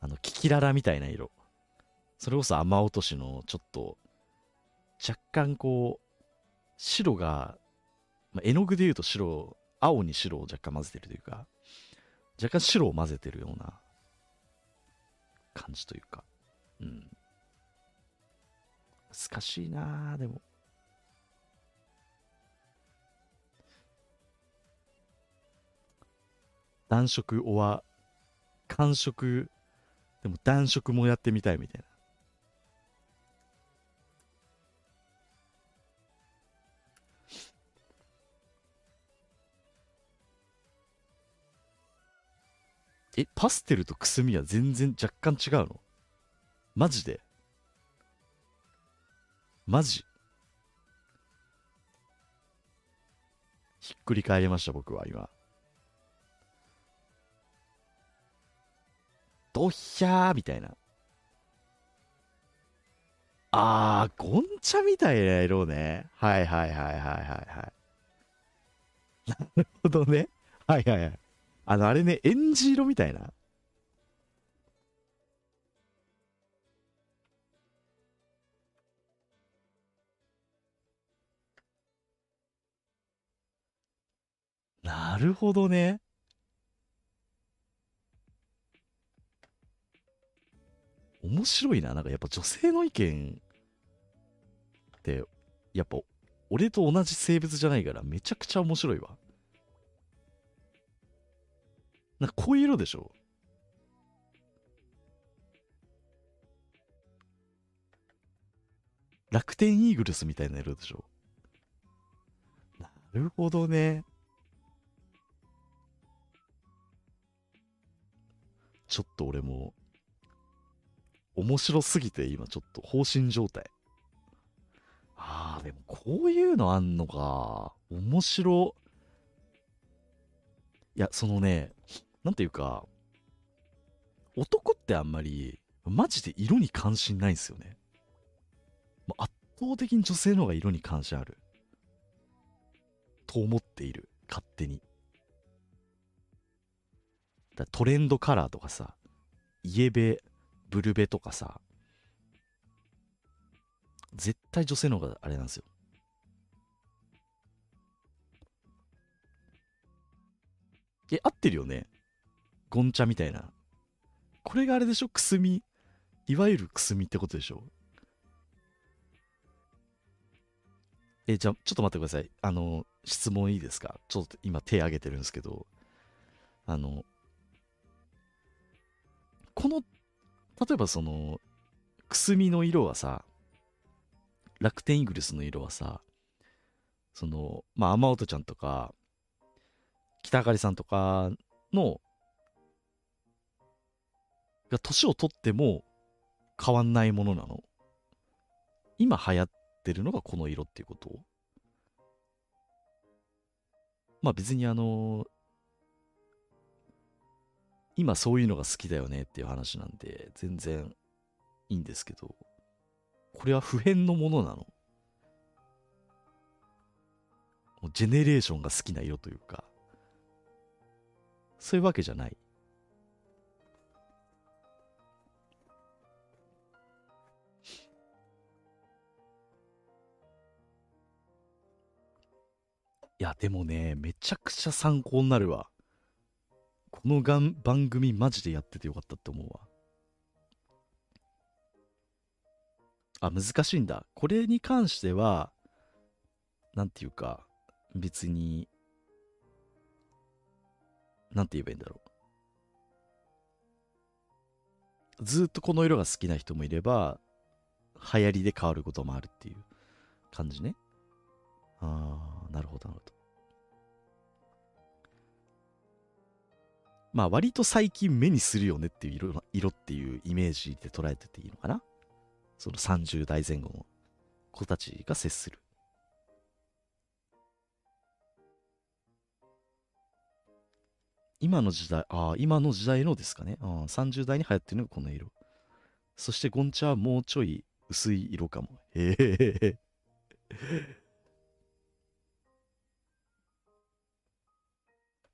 あの、キキララみたいな色。それこそ雨落としのちょっと、若干こう、白が、ま、絵の具で言うと白、青に白を若干混ぜてるというか、若干白を混ぜてるような感じというか、うん。難しいなでも。暖色おわ、寒色、でも暖色もやってみたいみたいな。え、パステルとくすみは全然若干違うの？マジで？マジ？ひっくり返りました、僕は今。ドッヒャーみたいな。あー、ゴンチャみたいな色ね。はいはいはいはいはいはい。[LAUGHS] なるほどね。はいはいはい。あの、あれね、エンジ色みたいな。なるほどね。面白いな。なんかやっぱ女性の意見って、やっぱ俺と同じ性別じゃないからめちゃくちゃ面白いわ。なんかこういう色でしょ？楽天イーグルスみたいな色でしょ？なるほどね。ちょっと俺も、面白すぎて今ちょっと放心状態。ああ、でもこういうのあんのか。面白。いや、そのね、なんていうか、男ってあんまり、マジで色に関心ないんですよね。圧倒的に女性の方が色に関心ある。と思っている。勝手に。トレンドカラーとかさ、イエベ、ブルベとかさ、絶対女性の方があれなんですよ。え、合ってるよね？ゴンチャみたいな。これがあれでしょ？くすみ？いわゆるくすみってことでしょ？え、じゃあ、ちょっと待ってください。あの、質問いいですか？ちょっと今手挙げてるんですけど、あの、この、例えばその、くすみの色はさ、楽天イーグルスの色はさ、その、まあ、雨音ちゃんとか、北あかりさんとかのが年を取っても変わんないものなの。今流行ってるのがこの色っていうこと。まあ別にあの今そういうのが好きだよねっていう話なんで全然いいんですけどこれは普遍のものなの？もうジェネレーションが好きな色というか、そういうわけじゃない。いや、でもね、めちゃくちゃ参考になるわ。このがん番組マジでやっててよかったって思うわ。あ、難しいんだ。これに関しては、なんていうか、別に、なんて言えばいいんだろう。ずっとこの色が好きな人もいれば、流行りで変わることもあるっていう感じね。ああ、なるほど、なるほど。まあ割と最近目にするよねっていう色色っていうイメージで捉えてていいのかな？その30代前後の子たちが接する。今の時代、ああ、今の時代のですかね？あ30代に流行ってるのがこの色。そしてゴンチャはもうちょい薄い色かも。へえ。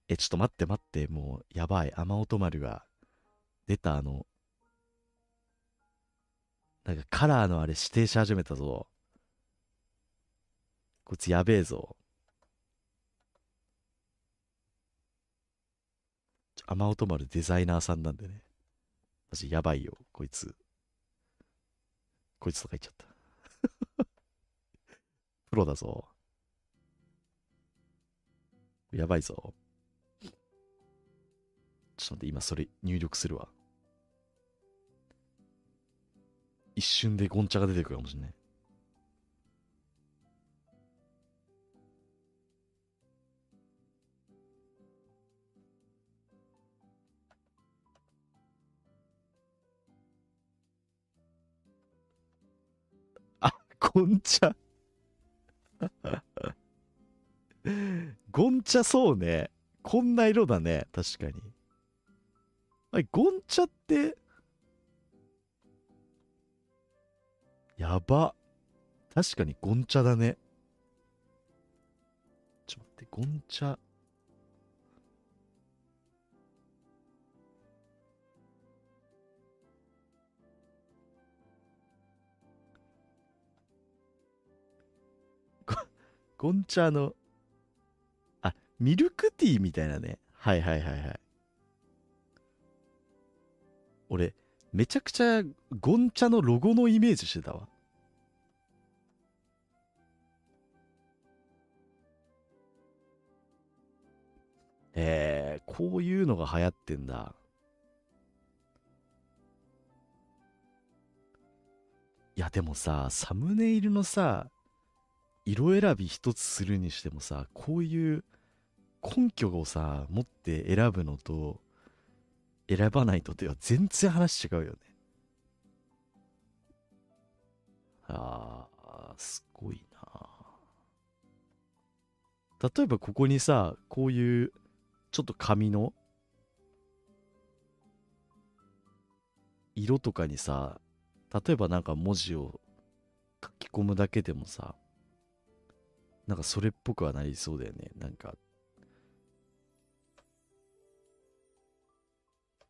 え、ちょっと待って待って、もう、やばい。雨音丸が出たあの、なんかカラーのあれ指定し始めたぞ。こいつやべえぞ。雨音丸デザイナーさんなんでね。マジやばいよ、こいつ。こいつとか言っちゃった。[LAUGHS] プロだぞ。やばいぞ。ちょっと待って、今それ入力するわ。一瞬でゴンチャが出てくるかもしれない。あ、ゴンチャ [LAUGHS] ゴンチャそうね。こんな色だね。確かに。あれ、ゴンチャって、やば。確かにゴンチャだね。ちょっと待って、ゴンチャ。ゴンチャの、あ、ミルクティーみたいなね。はいはいはいはい。俺、めちゃくちゃゴンチャのロゴのイメージしてたわ。えー、こういうのが流行ってんだ。いや、でもさ、サムネイルのさ、色選び一つするにしてもさ、こういう根拠をさ、持って選ぶのと、選ばないとでは全然話違うよね。ああ、すごいな。例えばここにさ、こういうちょっと紙の色とかにさ、例えばなんか文字を書き込むだけでもさ、なんかそれっぽくはなりそうだよね。なんか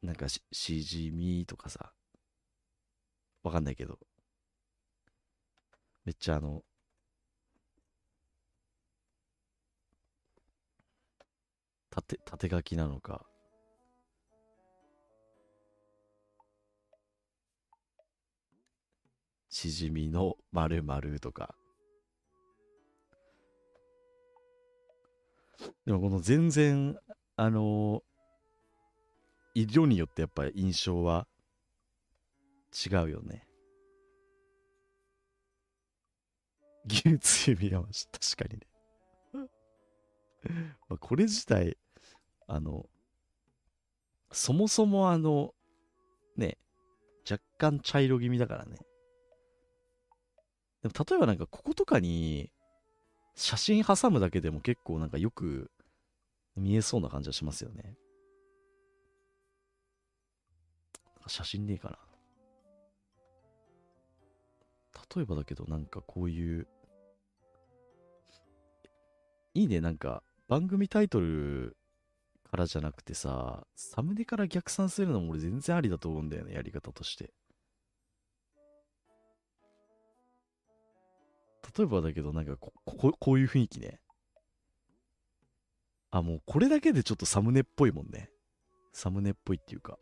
なんかし、しじみとかさ、わかんないけど、めっちゃあの、縦、縦書きなのか、しじみの〇〇とか。でもこの全然、あの色によってやっぱり印象は違うよね。牛つゆ見まし。確かにね。まこれ自体、あの、そもそもあの、ね、若干茶色気味だからね。でも例えばなんかこことかに写真挟むだけでも結構なんかよく見えそうな感じはしますよね。写真ねえかな。例えばだけど、なんかこういう、いいね、なんか番組タイトルからじゃなくてさ、サムネから逆算するのも俺全然ありだと思うんだよね、やり方として。例えばだけど、なんかこここういう雰囲気ね。あ、もうこれだけでちょっとサムネっぽいもんね。サムネっぽいっていうか。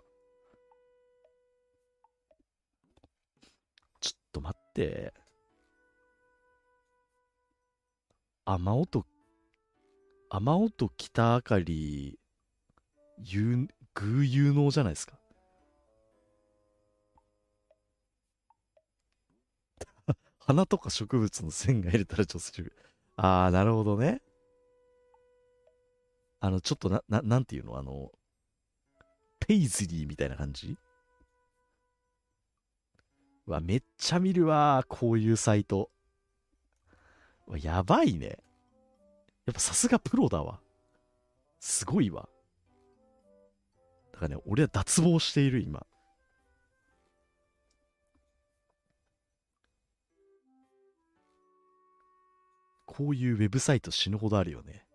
と待って。雨音、雨音北あかり、有、偶有能じゃないですか。[LAUGHS] 花とか植物の線が入れたら女性力。あー、なるほどね。あの、ちょっとな、な、なんていうの？あの、ペイズリーみたいな感じ？わ、めっちゃ見るわ、こういうサイト。やばいね。やっぱさすがプロだわ。すごいわ。だからね、俺は脱帽している、今。こういうウェブサイト死ぬほどあるよね。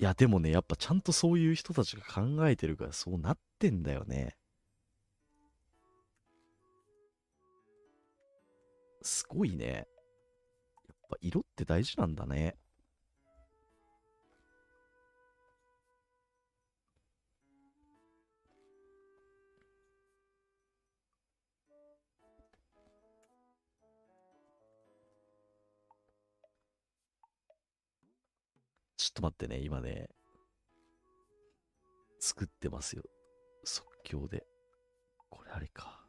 いや、でもね、やっぱちゃんとそういう人たちが考えてるからそうなってんだよね。すごいね。やっぱ色って大事なんだね。ちょっと待ってね、今ね、作ってますよ。即興で。これあれか。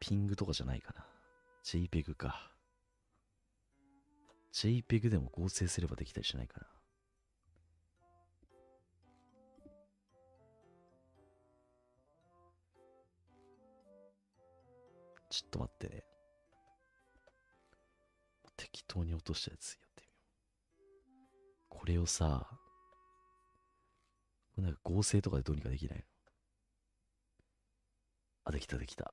ピングとかじゃないかな。JPEG か。JPEG でも合成すればできたりしないかな。ちょっと待ってね。適当に落としたやつやってみよう。これをさ、なんか合成とかでどうにかできないの？あ、できたできた。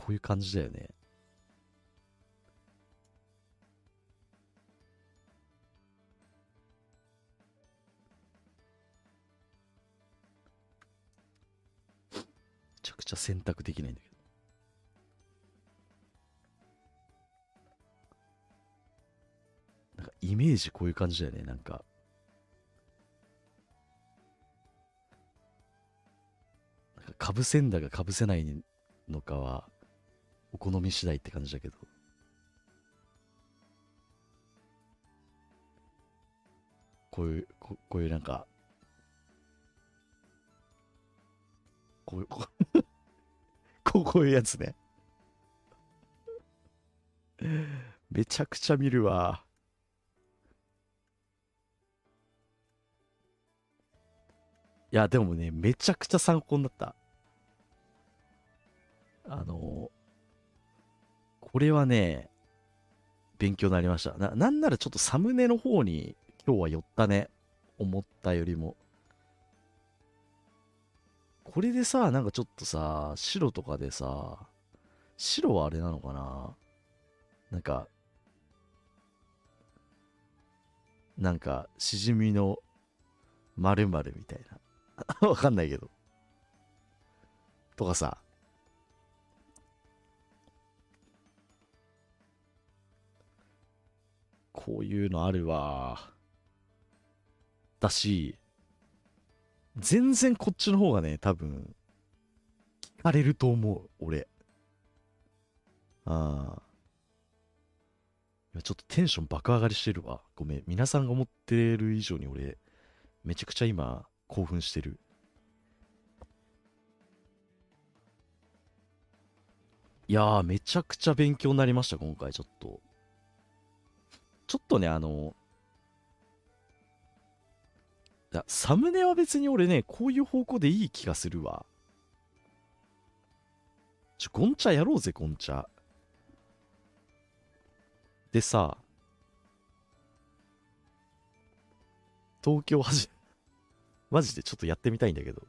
こういう感じだよね。めちゃくちゃ選択できないんだけど。なんかイメージこういう感じだよね。なんか。なんかかぶせんだかかぶせないのかはお好み次第って感じだけど。こういう、ここういうなんか、こう [LAUGHS] いう、こうこういうやつね。めちゃくちゃ見るわ。いや、でもね、めちゃくちゃ参考になった。あの、これはね、勉強になりました。な、なんならちょっとサムネの方に今日は寄ったね。思ったよりも。これでさ、なんかちょっとさ、白とかでさ、白はあれなのかななんか、なんか、しじみの〇〇みたいな。[LAUGHS] わかんないけど。とかさ、こういうのあるわ。だし、全然こっちの方がね、多分、聞かれると思う、俺。ああ。ちょっとテンション爆上がりしてるわ。ごめん。皆さんが思ってる以上に俺、めちゃくちゃ今、興奮してる。いやー、めちゃくちゃ勉強になりました、今回、ちょっと。ちょっとね、あの、サムネは別に俺ね、こういう方向でいい気がするわ。ちょ、ゴンチャやろうぜ、ゴンチャ。でさ、東京はじ、マジでちょっとやってみたいんだけど。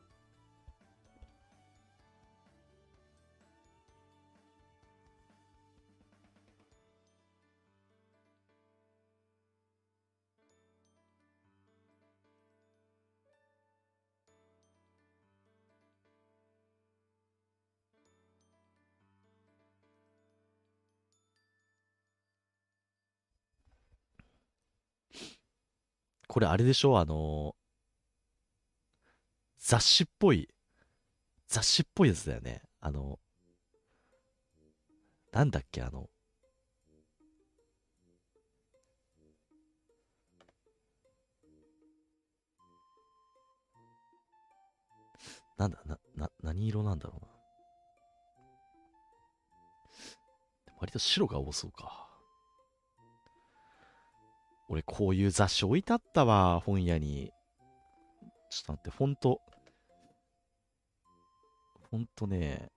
これあれでしょ？あの雑誌っぽい、雑誌っぽいやつだよね。あの、なんだっけ、あの、なんだ、な、な、何色なんだろうな。割と白が多そうか。俺、こういう雑誌置いてあったわ、本屋に。ちょっと待って、フォント。フォントね。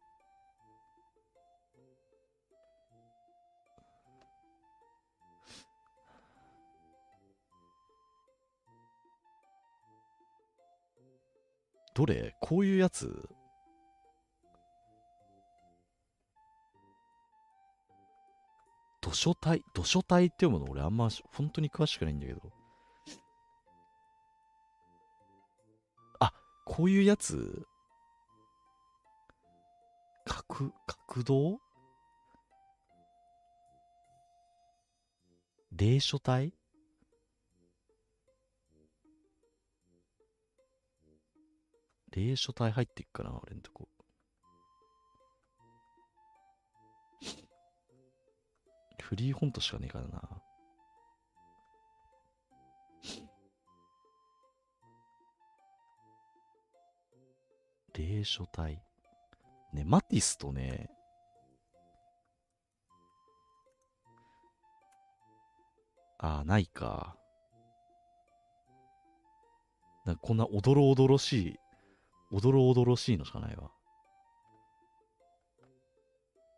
どれ？こういうやつ？図書体図書体って読むの俺あんま本当に詳しくないんだけど。あ、こういうやつ？角、角道？霊書体霊書体入っていくかな俺んとこ。フリーホントしかねえからな。霊書体。ね、マティスとね、ああ、ないか。なんかこんなおどろおどろしい、おどろおどろしいのしかないわ。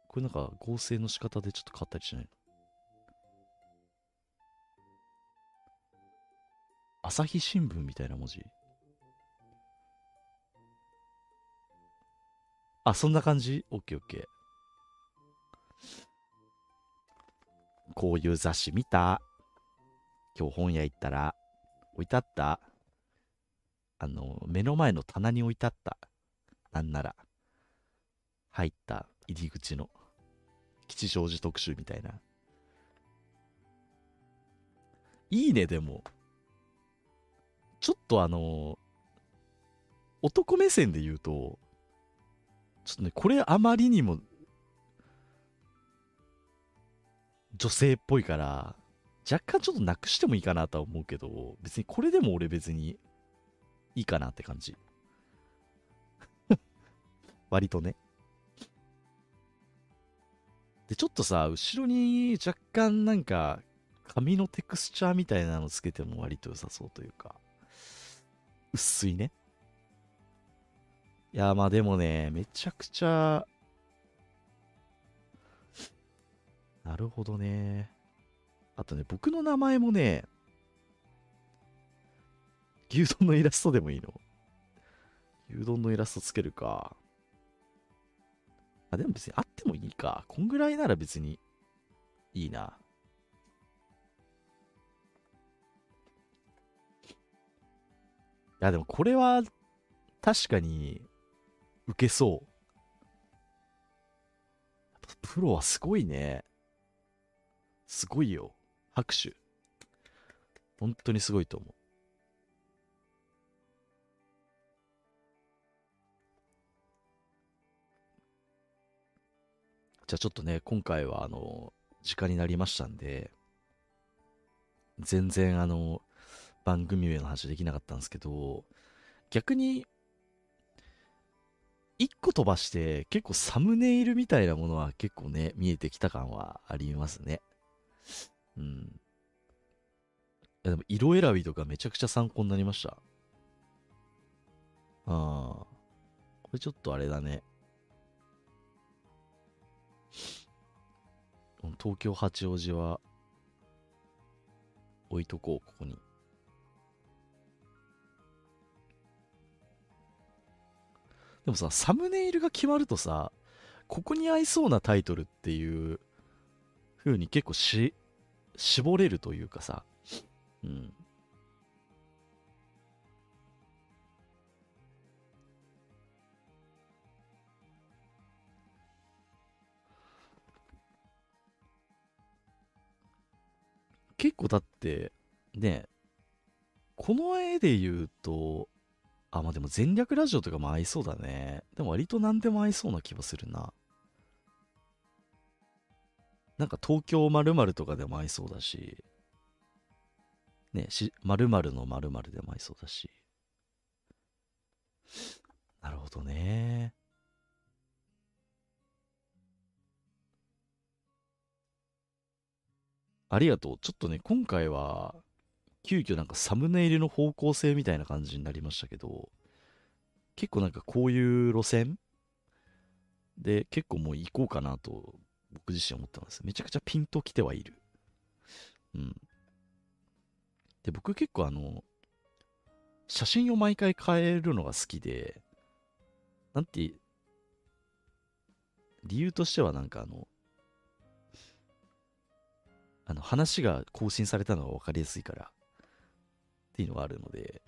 これなんか合成の仕方でちょっと変わったりしないの？朝日新聞みたいな文字？あ、そんな感じ？オッケーオッケー。こういう雑誌見た？今日本屋行ったら？置いてあった？あの、目の前の棚に置いてあった？なんなら。入った？入り口の。吉祥寺特集みたいな。いいね、でも。ちょっとあの男目線で言うと、ちょっとね、これあまりにも、女性っぽいから、若干ちょっとなくしてもいいかなとは思うけど、別にこれでも俺別にいいかなって感じ。[LAUGHS] 割とね。で、ちょっとさ、後ろに若干なんか、紙のテクスチャーみたいなのつけても割と良さそうというか。薄いね。いや、まあでもね、めちゃくちゃ、なるほどね。あとね、僕の名前もね、牛丼のイラストでもいいの牛丼のイラストつけるか。あ、でも別にあってもいいか。こんぐらいなら別にいいな。いや、でもこれは確かに受けそう。プロはすごいね。すごいよ。拍手。本当にすごいと思う。じゃあちょっとね、今回はあの、時間になりましたんで、全然あの、番組名の話できなかったんですけど、逆に、一個飛ばして結構サムネイルみたいなものは結構ね、見えてきた感はありますね。うん。でも色選びとかめちゃくちゃ参考になりました。ああ。これちょっとあれだね。東京八王子は置いとこう、ここに。でもさ、サムネイルが決まるとさ、ここに合いそうなタイトルっていう風に結構し、絞れるというかさ、うん。結構だって、ね、この絵で言うと、あ、まあでも全略ラジオとかも合いそうだね。でも割と何でも合いそうな気はするな。なんか東京〇〇とかでも合いそうだし、ね、し、〇〇の〇〇でも合いそうだし。なるほどね。ありがとう。ちょっとね、今回は、急遽なんかサムネイルの方向性みたいな感じになりましたけど、結構なんかこういう路線で結構もう行こうかなと僕自身思ってます。めちゃくちゃピンときてはいる。うん。で、僕結構あの、写真を毎回変えるのが好きで、なんて、理由としてはなんかあの、あの話が更新されたのが分かりやすいからっていうのがあるので、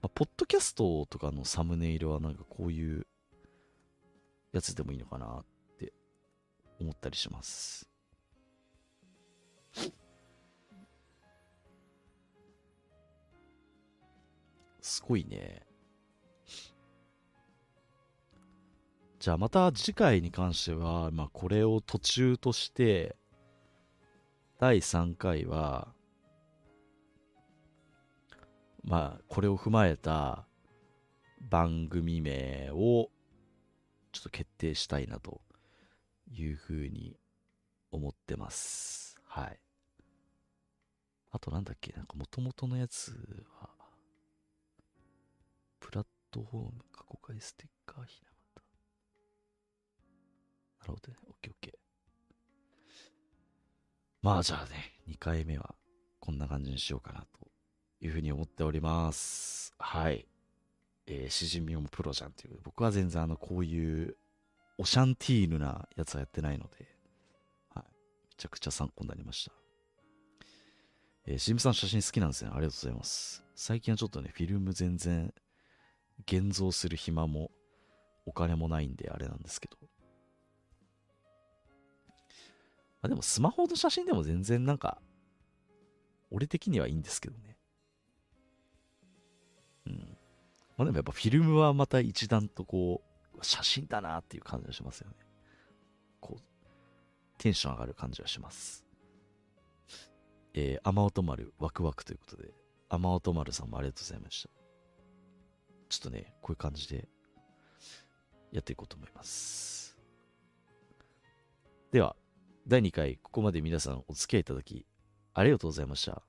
まあ、ポッドキャストとかのサムネイルはなんかこういうやつでもいいのかなって思ったりします。すごいね。じゃあまた次回に関しては、まあこれを途中として、第3回は、まあ、これを踏まえた番組名をちょっと決定したいなというふうに思ってます。はい。あとなんだっけ？なんか元々のやつは、プラットフォーム過去回ステッカーひなまた。なるほどね。オッケーオッケー。まあじゃあね、2回目はこんな感じにしようかなというふうに思っております。はい。えー、しじみもプロじゃんっていう。僕は全然あの、こういうオシャンティーヌなやつはやってないので、はい。めちゃくちゃ参考になりました。えー、しじみさん写真好きなんですね。ありがとうございます。最近はちょっとね、フィルム全然現像する暇もお金もないんであれなんですけど。あ、でもスマホの写真でも全然なんか、俺的にはいいんですけどね。まあでもやっぱフィルムはまた一段とこう、写真だなっていう感じがしますよね。こう、テンション上がる感じがします。えー、雨音丸ワクワクということで、雨音丸さんもありがとうございました。ちょっとね、こういう感じでやっていこうと思います。では、第2回、ここまで皆さんお付き合いいただき、ありがとうございました。